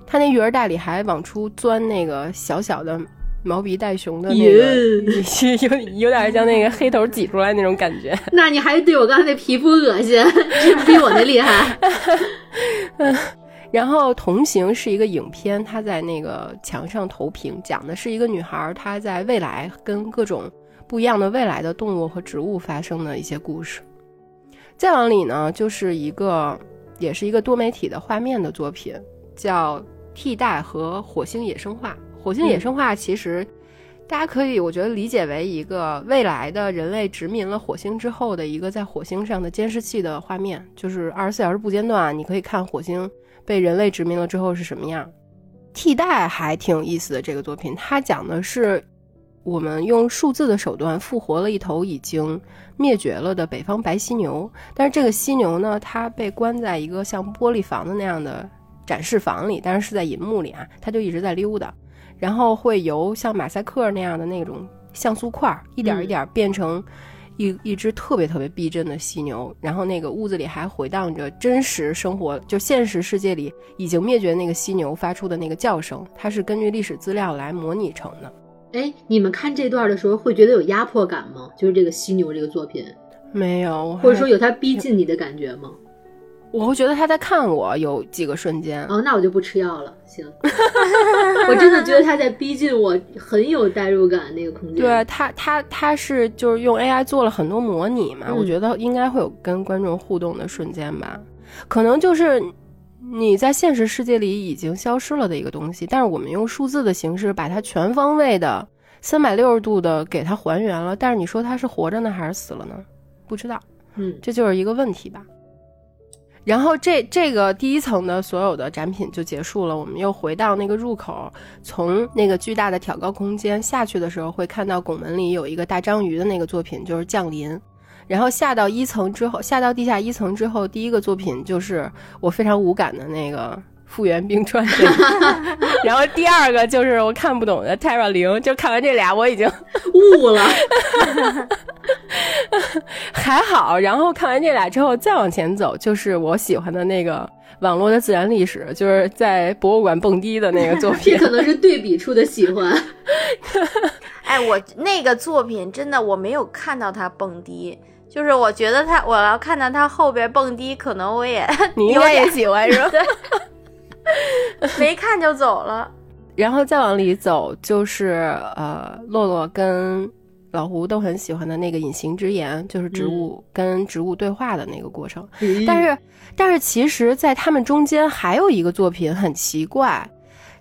它那育儿袋里还往出钻那个小小的。毛鼻袋熊的那个，有 有点像那个黑头挤出来那种感觉。那你还对我刚才那皮肤恶心，这比我那厉害。然后《同行》是一个影片，它在那个墙上投屏，讲的是一个女孩她在未来跟各种不一样的未来的动物和植物发生的一些故事。再往里呢，就是一个也是一个多媒体的画面的作品，叫《替代和火星野生化》。火星野生化其实，大家可以我觉得理解为一个未来的人类殖民了火星之后的一个在火星上的监视器的画面，就是二十四小时不间断，你可以看火星被人类殖民了之后是什么样。替代还挺有意思的这个作品，它讲的是我们用数字的手段复活了一头已经灭绝了的北方白犀牛，但是这个犀牛呢，它被关在一个像玻璃房的那样的展示房里，但是是在银幕里啊，它就一直在溜达。然后会由像马赛克那样的那种像素块，一点一点变成一一只特别特别逼真的犀牛。然后那个屋子里还回荡着真实生活，就现实世界里已经灭绝那个犀牛发出的那个叫声。它是根据历史资料来模拟成的。哎，你们看这段的时候会觉得有压迫感吗？就是这个犀牛这个作品，没有，或者说有他逼近你的感觉吗？我会觉得他在看我，有几个瞬间哦，那我就不吃药了。行，我真的觉得他在逼近我，很有代入感那个空间。对他，他他是就是用 AI 做了很多模拟嘛，我觉得应该会有跟观众互动的瞬间吧。可能就是你在现实世界里已经消失了的一个东西，但是我们用数字的形式把它全方位的三百六十度的给它还原了。但是你说它是活着呢还是死了呢？不知道。嗯，这就是一个问题吧。然后这这个第一层的所有的展品就结束了，我们又回到那个入口，从那个巨大的挑高空间下去的时候，会看到拱门里有一个大章鱼的那个作品，就是降临。然后下到一层之后，下到地下一层之后，第一个作品就是我非常无感的那个。复原冰川，然后第二个就是我看不懂的 Terra 零，就看完这俩我已经悟了，还好。然后看完这俩之后再往前走，就是我喜欢的那个网络的自然历史，就是在博物馆蹦迪的那个作 品，这可能是对比出的喜欢。哎，我那个作品真的我没有看到他蹦迪。就是我觉得他，我要看到他后边蹦迪，可能我也 你应该也喜欢是吧？没看就走了。然后再往里走，就是呃，洛洛跟老胡都很喜欢的那个隐形之言，就是植物跟植物对话的那个过程。但是，但是其实，在他们中间还有一个作品很奇怪，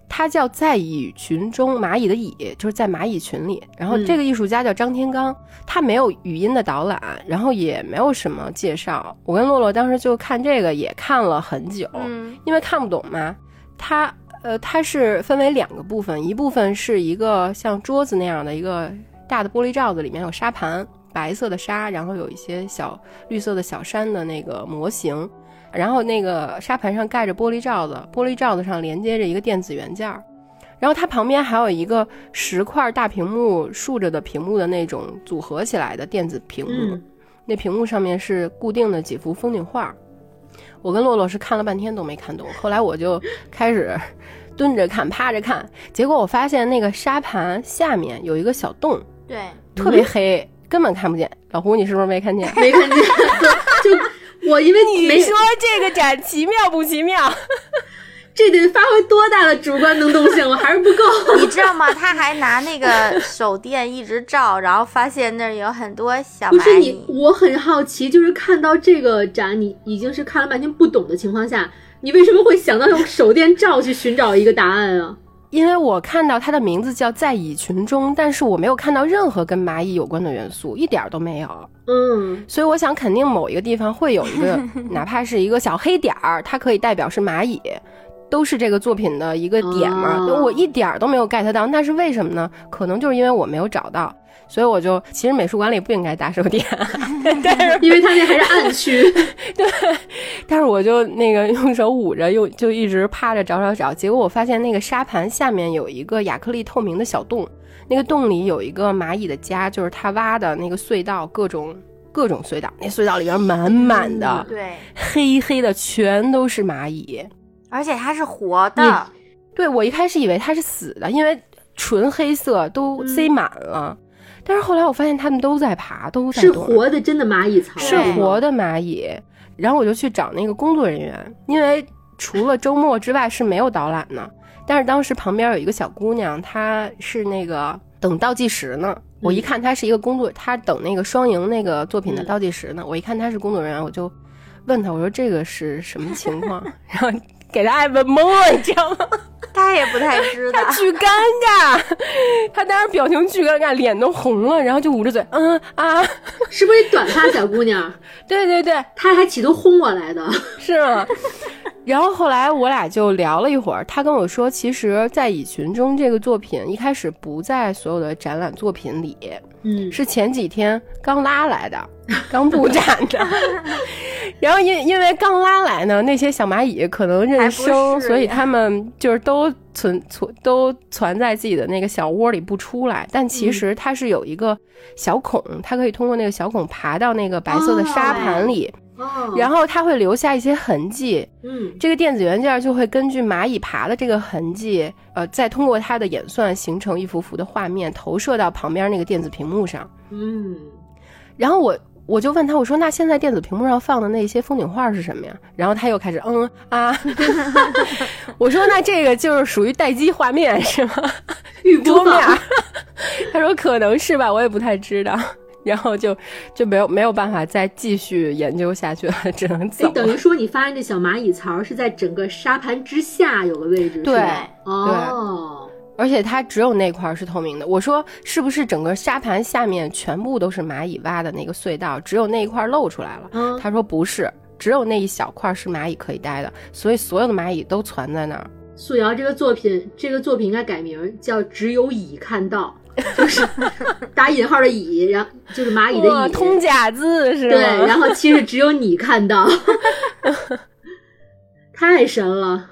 它叫在蚁群中，蚂蚁的蚁就是在蚂蚁群里。然后这个艺术家叫张天刚，他没有语音的导览，然后也没有什么介绍。我跟洛洛当时就看这个也看了很久，嗯因为看不懂嘛。它呃，它是分为两个部分，一部分是一个像桌子那样的一个大的玻璃罩子，里面有沙盘，白色的沙，然后有一些小绿色的小山的那个模型，然后那个沙盘上盖着玻璃罩子，玻璃罩子上连接着一个电子元件儿，然后它旁边还有一个十块大屏幕竖着的屏幕的那种组合起来的电子屏幕，嗯那屏幕上面是固定的几幅风景画。我跟洛洛是看了半天都没看懂，后来我就开始蹲着看、趴着看，结果我发现那个沙盘下面有一个小洞，对，特别黑，根本看不见。老胡，你是不是没看见？没看见，就 我因为没你说这个展奇妙不奇妙？这得发挥多大的主观能动性，我还是不够。你知道吗？他还拿那个手电一直照，然后发现那儿有很多小蚂不是你蚁，。我很好奇，就是看到这个展，你已经是看了半天不懂的情况下，你为什么会想到用手电照去寻找一个答案啊？因为我看到它的名字叫在蚁群中，但是我没有看到任何跟蚂蚁有关的元素，一点儿都没有。嗯，所以我想，肯定某一个地方会有一个，哪怕是一个小黑点儿，它可以代表是蚂蚁，都是这个作品的一个点嘛。哦我一点儿都没有 get 到，那是为什么呢？可能就是因为我没有找到，所以我就其实美术馆里不应该打手电，但是 因为它那还是暗区。对但是我就那个用手捂着，又就一直趴着找找找，结果我发现那个沙盘下面有一个亚克力透明的小洞，那个洞里有一个蚂蚁的家，就是它挖的那个隧道，各种各种隧道，那隧道里边满满的、对，黑黑的，全都是蚂蚁。而且它是活的，对我一开始以为它是死的，因为纯黑色都塞满了，但是后来我发现它们都在爬，都在是活的，真的蚂蚁槽，是活的蚂蚁。然后我就去找那个工作人员，因为除了周末之外是没有导览的。但是当时旁边有一个小姑娘，她是那个等倒计时呢。我一看她是一个工作，她等那个双赢那个作品的嗯倒计时呢。我一看她是工作人员，我就问她，我说这个是什么情况？然后给她爱问懵了，你知道吗？他也不太知道。他 巨尴尬，他当时表情巨尴尬，脸都红了，然后就捂着嘴，嗯啊，是不是一短发小姑娘？对对对，他还企图轰我来的。是吗？然后后来我俩就聊了一会儿，他跟我说，其实，在蚁群中这个作品一开始不在所有的展览作品里，嗯，是前几天刚拉来的，刚布展的。然后因因为刚拉来呢，那些小蚂蚁可能认还生，所以他们就是都存存都存在自己的那个小窝里不出来。但其实它是有一个小孔，它可以通过那个小孔爬到那个白色的沙盘里，哦，然后它会留下一些痕迹。嗯，这个电子元件就会根据蚂蚁爬的这个痕迹，呃，再通过它的演算形成一幅幅的画面，投射到旁边那个电子屏幕上。嗯，然后我我就问他，我说那现在电子屏幕上放的那些风景画是什么呀？然后他又开始嗯啊，我说那这个就是属于待机画面是吗？预播桌 面？他说可能是吧，我也不太知道。然后就就没有没有办法再继续研究下去了，只能走哎，。等于说你发现这小蚂蚁槽是在整个沙盘之下有个位置，对哦，而且它只有那块儿是透明的。我说是不是整个沙盘下面全部都是蚂蚁挖的那个隧道，只有那一块儿露出来了？嗯，他说不是，只有那一小块儿是蚂蚁可以待的，所以所有的蚂蚁都攒在那儿。素瑶这个作品，这个作品应该改名叫“只有蚁看到”，就是 打引号的蚁，然后就是蚂蚁的哇，蚁，通假字是吗？对，然后其实只有你看到，太神了。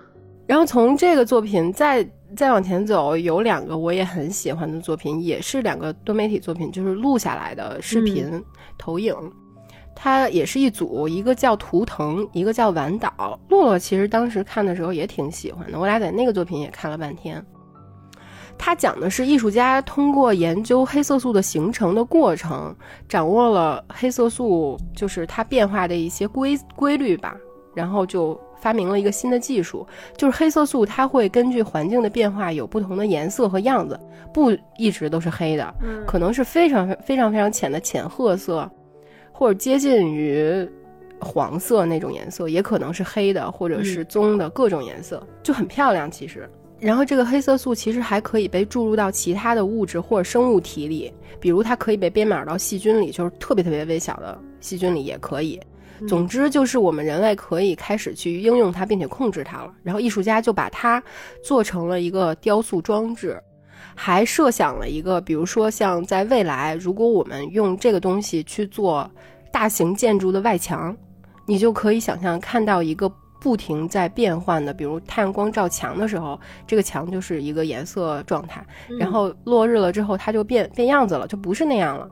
然后从这个作品再再往前走，有两个我也很喜欢的作品，也是两个多媒体作品，就是录下来的视频投影。它也是一组，一个叫图腾，一个叫晚岛。洛洛其实当时看的时候也挺喜欢的，我俩在那个作品也看了半天。它讲的是艺术家通过研究黑色素的形成的过程，掌握了黑色素就是它变化的一些规规律吧，然后就发明了一个新的技术，就是黑色素它会根据环境的变化有不同的颜色和样子，不一直都是黑的，嗯。可能是非常非常非常浅的浅褐色，或者接近于黄色那种颜色，也可能是黑的或者是棕的、各种颜色，就很漂亮。其实，然后这个黑色素其实还可以被注入到其他的物质或者生物体里，比如它可以被编码到细菌里，就是特别特别微小的细菌里也可以。总之就是我们人类可以开始去应用它，并且控制它了。然后艺术家就把它做成了一个雕塑装置，还设想了一个，比如说像在未来，如果我们用这个东西去做大型建筑的外墙，你就可以想象看到一个不停在变换的，比如太阳光照墙的时候，这个墙就是一个颜色状态，然后落日了之后，它就变变样子了，就不是那样了。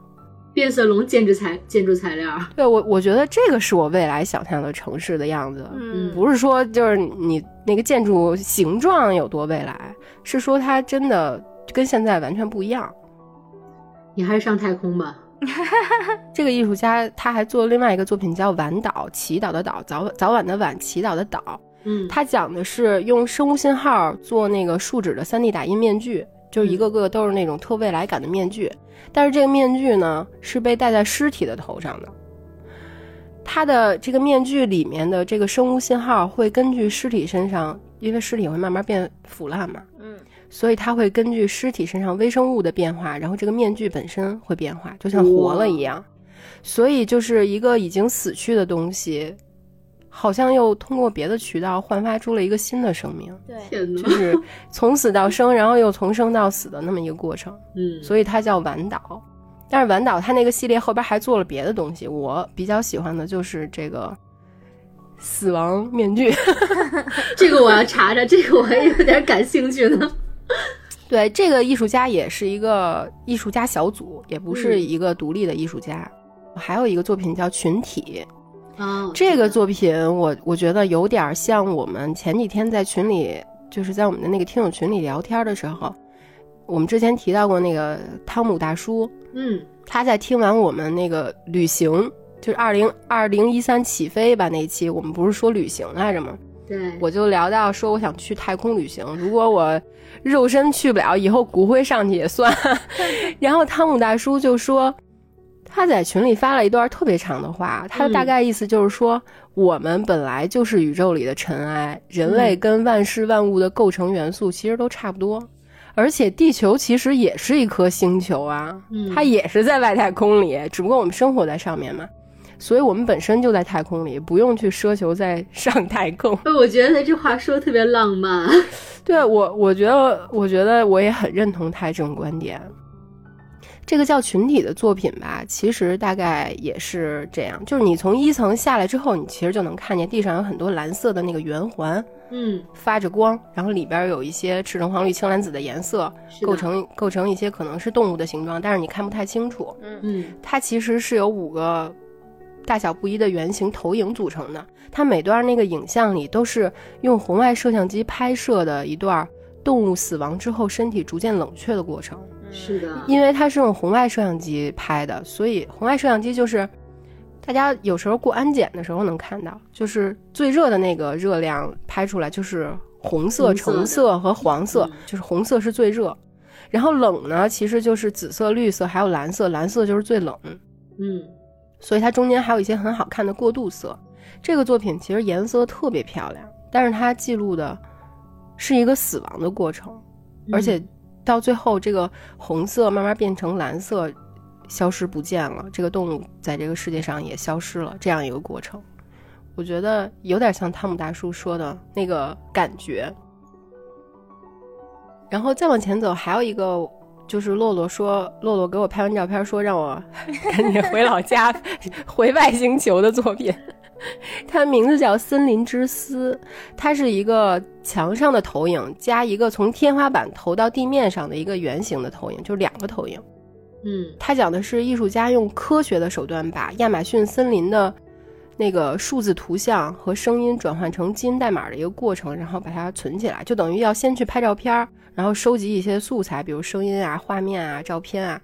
变色龙建筑材建筑材料，对我，我觉得这个是我未来想象的城市的样子。嗯不是说就是你那个建筑形状有多未来，是说它真的跟现在完全不一样。你还是上太空吧。这个艺术家他还做了另外一个作品叫《晚岛》，祈祷的岛，早早晚的晚，祈祷的岛。嗯，他讲的是用生物信号做那个树脂的 3D 打印面具，就是一个个都是那种特未来感的面具。但是这个面具呢，是被戴在尸体的头上的。他的这个面具里面的这个生物信号会根据尸体身上，因为尸体会慢慢变腐烂嘛，嗯所以它会根据尸体身上微生物的变化，然后这个面具本身会变化，就像活了一样。所以就是一个已经死去的东西，好像又通过别的渠道焕发出了一个新的生命，对，就，是从死到生，然后又从生到死的那么一个过程。嗯，所以它叫晚岛。但是晚岛它那个系列后边还做了别的东西，我比较喜欢的就是这个死亡面具。这个我要查查，这个我还有点感兴趣呢。对，这个艺术家也是一个艺术家小组，也不是嗯一个独立的艺术家。还有一个作品叫《群体》，哦，这个作品我我觉得有点像我们前几天在群里，就是在我们的那个听友群里聊天的时候，我们之前提到过那个汤姆大叔，嗯他在听完我们那个旅行，就是二零二零一三起飞吧那一期，我们不是说旅行来着吗？对，我就聊到说我想去太空旅行，如果我肉身去不了，以后骨灰上去也算。然后汤姆大叔就说。他在群里发了一段特别长的话，他的大概意思就是说，我们本来就是宇宙里的尘埃，人类跟万事万物的构成元素其实都差不多，而且地球其实也是一颗星球啊，嗯它也是在外太空里，只不过我们生活在上面嘛，所以我们本身就在太空里，不用去奢求再上太空。哎 我觉得他这话说的特别浪漫。对我，我觉得，我觉得我也很认同他这种观点。这个叫群体的作品吧，其实大概也是这样，就是你从一层下来之后，你其实就能看见地上有很多蓝色的那个圆环嗯，发着光，然后里边有一些赤橙黄绿青蓝紫的颜色，构成构成一些可能是动物的形状，但是你看不太清楚。嗯嗯它其实是有五个大小不一的圆形投影组成的。它每段那个影像里都是用红外摄像机拍摄的一段动物死亡之后身体逐渐冷却的过程。是的，因为它是用红外摄像机拍的，所以红外摄像机就是大家有时候过安检的时候能看到，就是最热的那个热量拍出来就是红色、橙色和黄色嗯，就是红色是最热。然后冷呢，其实就是紫色、绿色还有蓝色，蓝色就是最冷。嗯所以它中间还有一些很好看的过渡色。这个作品其实颜色特别漂亮，但是它记录的是一个死亡的过程，而且到最后这个红色慢慢变成蓝色，消失不见了，这个动物在这个世界上也消失了，这样一个过程。我觉得有点像汤姆大叔说的那个感觉。然后再往前走，还有一个就是洛洛说，洛洛给我拍完照片说让我 赶紧回老家，回外星球的作品。它名字叫《森林之丝》，它是一个墙上的投影加一个从天花板投到地面上的一个圆形的投影，就是两个投影。嗯它讲的是艺术家用科学的手段把亚马逊森林的那个数字图像和声音转换成基因代码的一个过程，然后把它存起来，就等于要先去拍照片，然后收集一些素材，比如声音啊、画面啊、照片啊。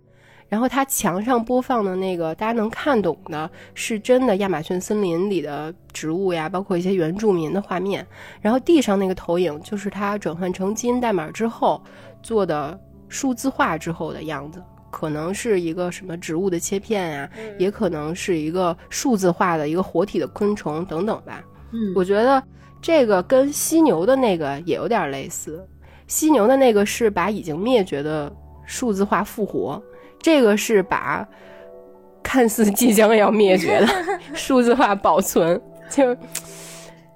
然后它墙上播放的那个大家能看懂的，是真的亚马逊森林里的植物呀，包括一些原住民的画面。然后地上那个投影，就是它转换成基因代码之后做的数字化之后的样子，可能是一个什么植物的切片呀，也可能是一个数字化的一个活体的昆虫等等吧。嗯，我觉得这个跟犀牛的那个也有点类似，犀牛的那个是把已经灭绝的数字化复活。这个是把看似即将要灭绝的 数字化保存，就，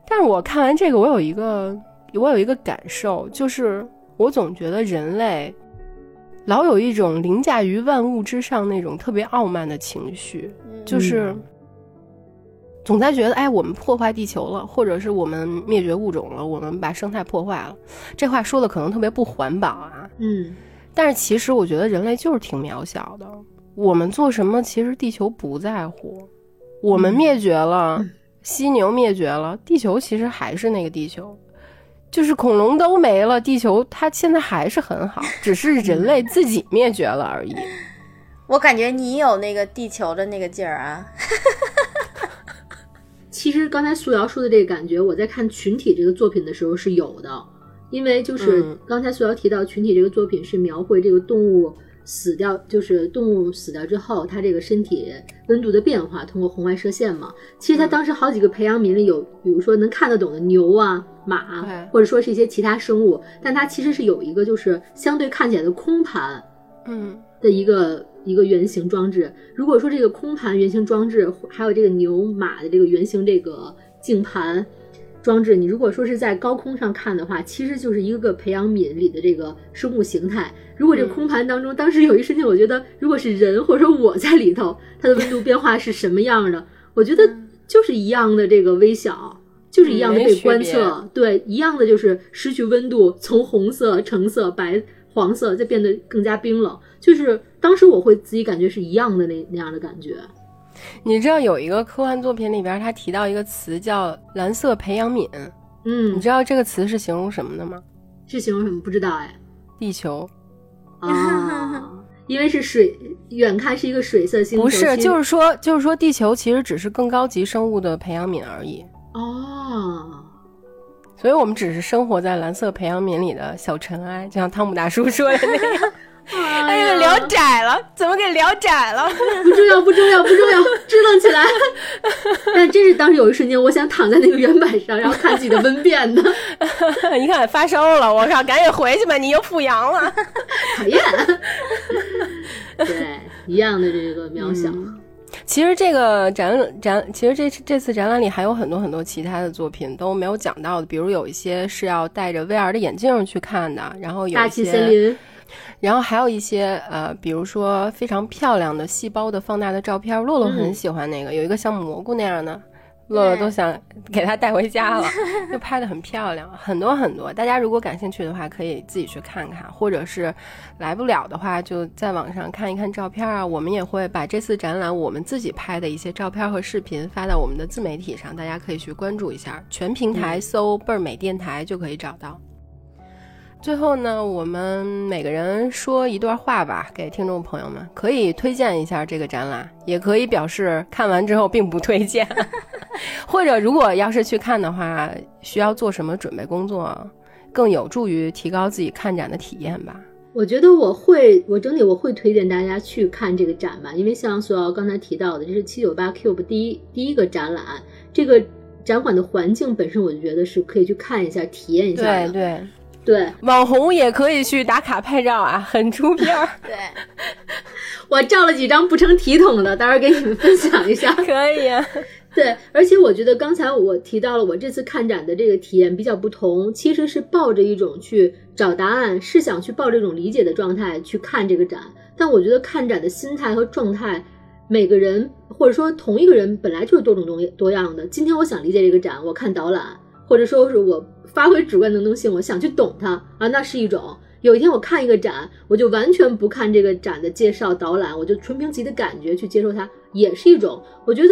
但是我看完这个，我有一个我有一个感受，就是我总觉得人类老有一种凌驾于万物之上那种特别傲慢的情绪，就是总在觉得，哎，我们破坏地球了，或者是我们灭绝物种了，我们把生态破坏了。这话说的可能特别不环保啊，嗯。但是其实我觉得人类就是挺渺小的，我们做什么其实地球不在乎，我们灭绝了，犀牛灭绝了，地球其实还是那个地球，就是恐龙都没了，地球它现在还是很好，只是人类自己灭绝了而已。我感觉你有那个地球的那个劲儿啊。其实刚才素瑶说的这个感觉，我在看群体这个作品的时候是有的。因为就是刚才素瑶提到群体这个作品是描绘这个动物死掉，就是动物死掉之后，它这个身体温度的变化，通过红外射线嘛。其实它当时好几个培养皿里有，比如说能看得懂的牛啊、马，或者说是一些其他生物，但它其实是有一个就是相对看起来的空盘，嗯，的一个一个圆形装置。如果说这个空盘圆形装置，还有这个牛马的这个圆形这个镜盘。装置，你如果说是在高空上看的话，其实就是一个个培养皿里的这个生物形态。如果这空盘当中，当时有一瞬间，我觉得如果是人或者说我在里头，它的温度变化是什么样的？我觉得就是一样的这个微小，就是一样的被观测，对，一样的就是失去温度，从红色、橙色、白、黄色再变得更加冰冷，就是当时我会自己感觉是一样的那那样的感觉。你知道有一个科幻作品里边，他提到一个词叫“蓝色培养皿”。嗯，你知道这个词是形容什么的吗？是形容什么？不知道哎。地球。啊，因为是水，远看是一个水色星球。不是，就是说，就是说，地球其实只是更高级生物的培养皿而已。哦。所以我们只是生活在蓝色培养皿里的小尘埃，就像汤姆大叔说的那样。哎呀，聊窄了，怎么给聊窄了？不重要，不重要，不重要，支棱起来。但真是当时有一瞬间，我想躺在那个圆板上，然后看自己的温变呢。你看发烧了，我靠，赶紧回去吧，你又复阳了。讨厌。对，一样的这个渺小。其实这个展展，其实这这次展览里还有很多很多其他的作品都没有讲到的，比如有一些是要戴着 VR 的眼镜去看的，然后有大气森林。然后还有一些呃，比如说非常漂亮的细胞的放大的照片，洛洛很喜欢那个，有一个像蘑菇那样的，洛洛都想 给他带回家了，就拍的很漂亮，很多很多。大家如果感兴趣的话，可以自己去看看，或者是来不了的话，就在网上看一看照片啊。我们也会把这次展览我们自己拍的一些照片和视频发到我们的自媒体上，大家可以去关注一下，全平台搜“倍儿美电台”就可以找到。最后呢，我们每个人说一段话吧，给听众朋友们可以推荐一下这个展览，也可以表示看完之后并不推荐，或者如果要是去看的话，需要做什么准备工作，更有助于提高自己看展的体验吧。我觉得我会，我整体我会推荐大家去看这个展吧，因为像索瑶刚才提到的，这是七九八 Cube 第一第一个展览，这个展馆的环境本身，我就觉得是可以去看一下、体验一下的。对对。对，网红也可以去打卡拍照啊，很出片儿。对，我照了几张不成体统的，待会儿给你们分享一下。可以。对，而且我觉得刚才我提到了，我这次看展的这个体验比较不同，其实是抱着一种去找答案，是想去抱这种理解的状态去看这个展。但我觉得看展的心态和状态，每个人或者说同一个人本来就是多种多多样的。今天我想理解这个展，我看导览，或者说是我。发挥主观能动性，我想去懂它啊，那是一种。有一天我看一个展，我就完全不看这个展的介绍导览，我就纯凭自己的感觉去接受它，也是一种。我觉得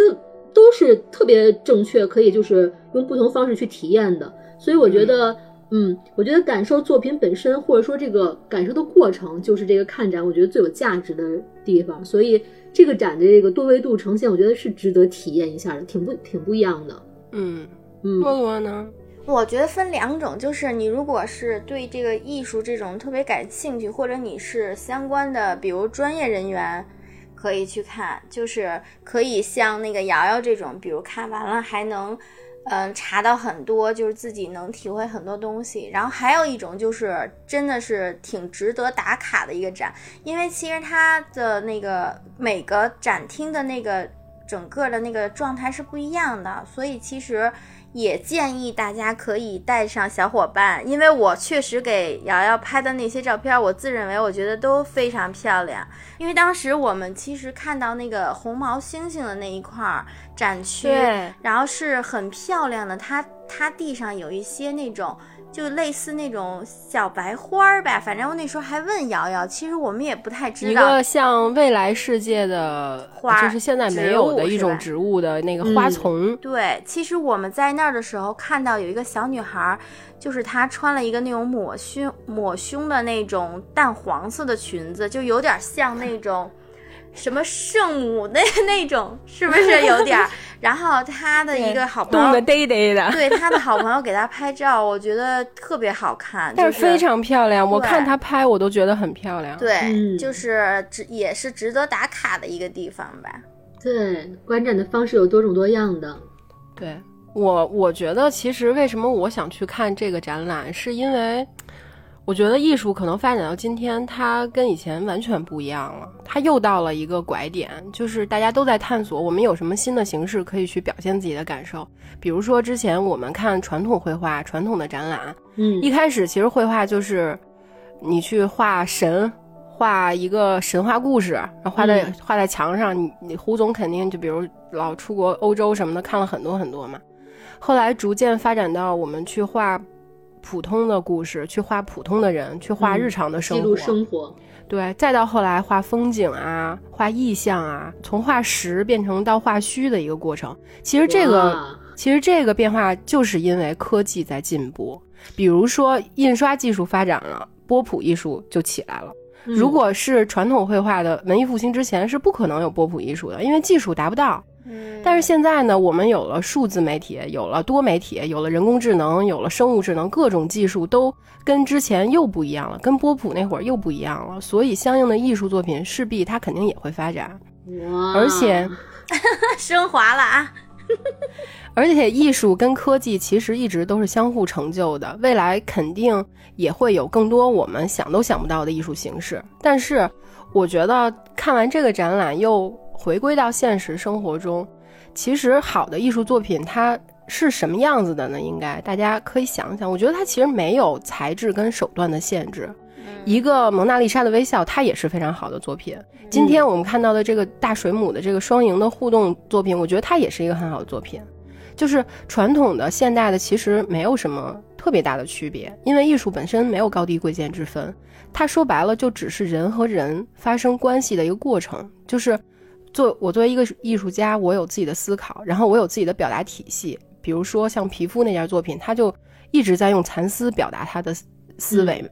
都是特别正确，可以就是用不同方式去体验的。所以我觉得，嗯，我觉得感受作品本身，或者说这个感受的过程，就是这个看展我觉得最有价值的地方。所以这个展的这个多维度呈现，我觉得是值得体验一下的，挺不挺不一样的。嗯，嗯，洛洛呢？我觉得分两种，就是你如果是对这个艺术这种特别感兴趣，或者你是相关的，比如专业人员，可以去看，就是可以像那个瑶瑶这种，比如看完了还能，嗯，查到很多，就是自己能体会很多东西。然后还有一种就是真的是挺值得打卡的一个展，因为其实它的那个每个展厅的那个整个的那个状态是不一样的，所以其实。也建议大家可以带上小伙伴，因为我确实给瑶瑶拍的那些照片，我自认为我觉得都非常漂亮。因为当时我们其实看到那个红毛猩猩的那一块展区，然后是很漂亮的，它它地上有一些那种。就类似那种小白花儿吧，反正我那时候还问瑶瑶，其实我们也不太知道。一个像未来世界的花，就是现在没有的一种植物的那个花丛。对，其实我们在那儿的时候看到有一个小女孩，就是她穿了一个那种抹胸抹胸的那种淡黄色的裙子，就有点像那种。什么圣母那那种 是不是有点儿？然后他的一个好朋友，冻得嘚嘚的，对他的好朋友给他拍照，我觉得特别好看，但是非常漂亮。我看他拍，我都觉得很漂亮。对，就是值也是值得打卡的一个地方吧。对，观展的方式有多种多样的。对我，我觉得其实为什么我想去看这个展览，是因为。我觉得艺术可能发展到今天，它跟以前完全不一样了。它又到了一个拐点，就是大家都在探索我们有什么新的形式可以去表现自己的感受。比如说之前我们看传统绘画、传统的展览，嗯，一开始其实绘画就是你去画神，画一个神话故事，然后画在画在墙上。你你胡总肯定就比如老出国欧洲什么的，看了很多很多嘛。后来逐渐发展到我们去画。普通的故事，去画普通的人，去画日常的生活，记录生活。对，再到后来画风景啊，画意象啊，从画实变成到画虚的一个过程。其实这个，其实这个变化就是因为科技在进步。比如说印刷技术发展了，波普艺术就起来了。如果是传统绘画的文艺复兴之前，是不可能有波普艺术的，因为技术达不到。但是现在呢，我们有了数字媒体，有了多媒体，有了人工智能，有了生物智能，各种技术都跟之前又不一样了，跟波普那会儿又不一样了。所以，相应的艺术作品势必它肯定也会发展。而且升华了啊！而且，艺术跟科技其实一直都是相互成就的，未来肯定也会有更多我们想都想不到的艺术形式。但是，我觉得看完这个展览又。回归到现实生活中，其实好的艺术作品它是什么样子的呢？应该大家可以想想。我觉得它其实没有材质跟手段的限制。一个蒙娜丽莎的微笑，它也是非常好的作品。今天我们看到的这个大水母的这个双赢的互动作品，我觉得它也是一个很好的作品。就是传统的、现代的，其实没有什么特别大的区别，因为艺术本身没有高低贵贱之分。它说白了，就只是人和人发生关系的一个过程，就是。做我作为一个艺术家，我有自己的思考，然后我有自己的表达体系。比如说像皮肤那件作品，他就一直在用蚕丝表达他的思维，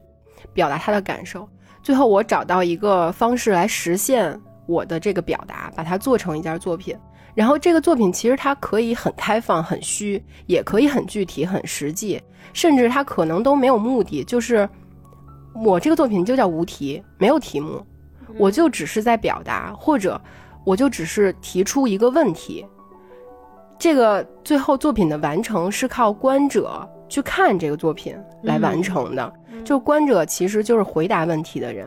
表达他的感受。最后我找到一个方式来实现我的这个表达，把它做成一件作品。然后这个作品其实它可以很开放、很虚，也可以很具体、很实际，甚至它可能都没有目的。就是我这个作品就叫无题，没有题目，我就只是在表达或者。我就只是提出一个问题，这个最后作品的完成是靠观者去看这个作品来完成的。就观者其实就是回答问题的人，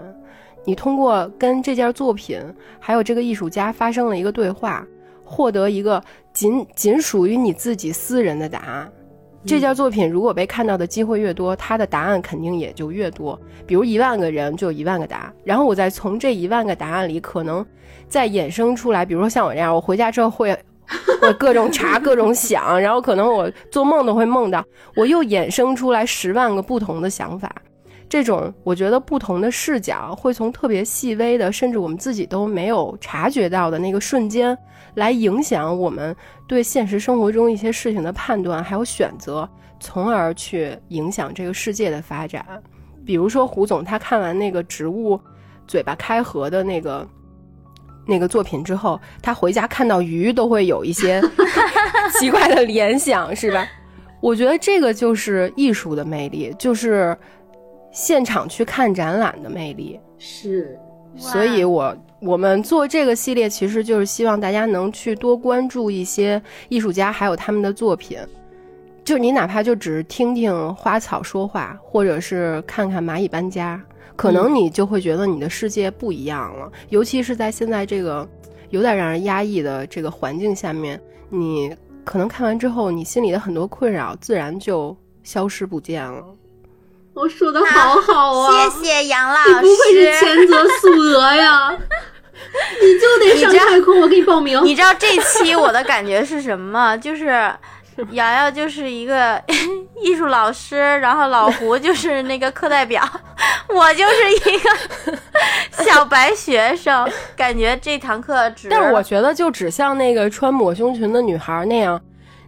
你通过跟这件作品还有这个艺术家发生了一个对话，获得一个仅仅属于你自己私人的答案。这件作品如果被看到的机会越多，它的答案肯定也就越多。比如一万个人就有一万个答案，然后我再从这一万个答案里可能再衍生出来，比如说像我这样，我回家之后会 会各种查、各种想，然后可能我做梦都会梦到，我又衍生出来十万个不同的想法。这种我觉得不同的视角，会从特别细微的，甚至我们自己都没有察觉到的那个瞬间，来影响我们对现实生活中一些事情的判断还有选择，从而去影响这个世界的发展。比如说胡总他看完那个植物嘴巴开合的那个那个作品之后，他回家看到鱼都会有一些 奇怪的联想，是吧？我觉得这个就是艺术的魅力，就是现场去看展览的魅力。是，所以我我们做这个系列，其实就是希望大家能去多关注一些艺术家，还有他们的作品。就你哪怕就只是听听花草说话，或者是看看蚂蚁搬家，可能你就会觉得你的世界不一样了。尤其是在现在这个有点让人压抑的这个环境下面，你可能看完之后，你心里的很多困扰自然就消失不见了。我说的好好啊，谢谢杨老师。你不愧是前泽素娥呀，你就得上太空，我给你报名。你知道这期我的感觉是什么吗？就是。瑶瑶就是一个 艺术老师，然后老胡就是那个课代表，我就是一个 小白学生。感觉这堂课只……但是我觉得就只像那个穿抹胸裙的女孩那样，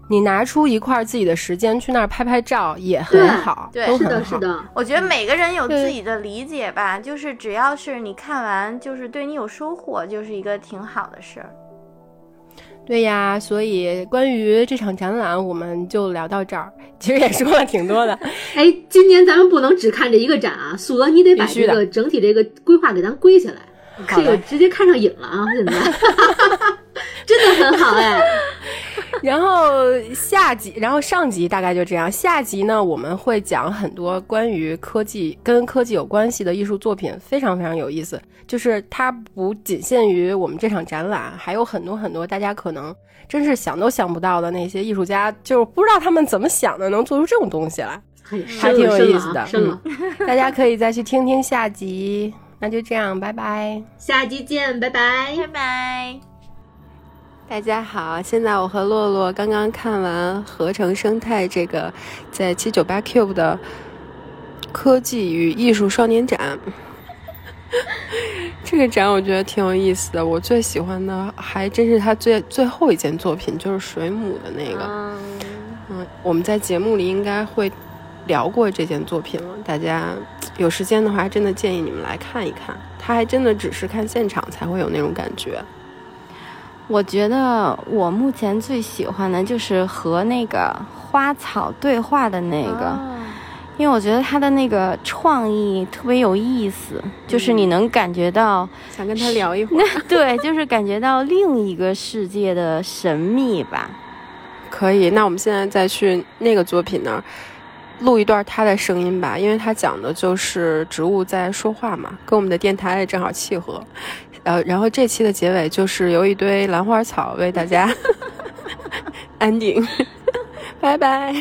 你拿出一块自己的时间去那儿拍拍照也很好，对，是的，是的。我觉得每个人有自己的理解吧，就是只要是你看完，就是对你有收获，就是一个挺好的事儿。对呀，所以关于这场展览，我们就聊到这儿。其实也说了挺多的。哎，今年咱们不能只看这一个展啊，苏娥，你得把这个整体这个规划给咱归下来。这个直接看上瘾了啊！现在 真的很好哎。然后下集，然后上集大概就这样。下集呢，我们会讲很多关于科技跟科技有关系的艺术作品，非常非常有意思。就是它不仅限于我们这场展览，还有很多很多大家可能真是想都想不到的那些艺术家，就是不知道他们怎么想的，能做出这种东西来，还挺有意思的。嗯，大家可以再去听听下集。那就这样，拜拜，下期见，拜拜，拜拜。大家好，现在我和洛洛刚刚看完合成生态这个在七九八 Cube 的科技与艺术双年展。这个展我觉得挺有意思的，我最喜欢的还真是他最最后一件作品，就是水母的那个。嗯，我们在节目里应该会聊过这件作品了，大家。有时间的话，真的建议你们来看一看。他还真的只是看现场才会有那种感觉。我觉得我目前最喜欢的就是和那个花草对话的那个，因为我觉得他的那个创意特别有意思，就是你能感觉到想跟他聊一会儿。对，就是感觉到另一个世界的神秘吧。可以，那我们现在再去那个作品那儿。录一段他的声音吧，因为他讲的就是植物在说话嘛，跟我们的电台也正好契合。呃，然后这期的结尾就是由一堆兰花草为大家 安定，拜拜。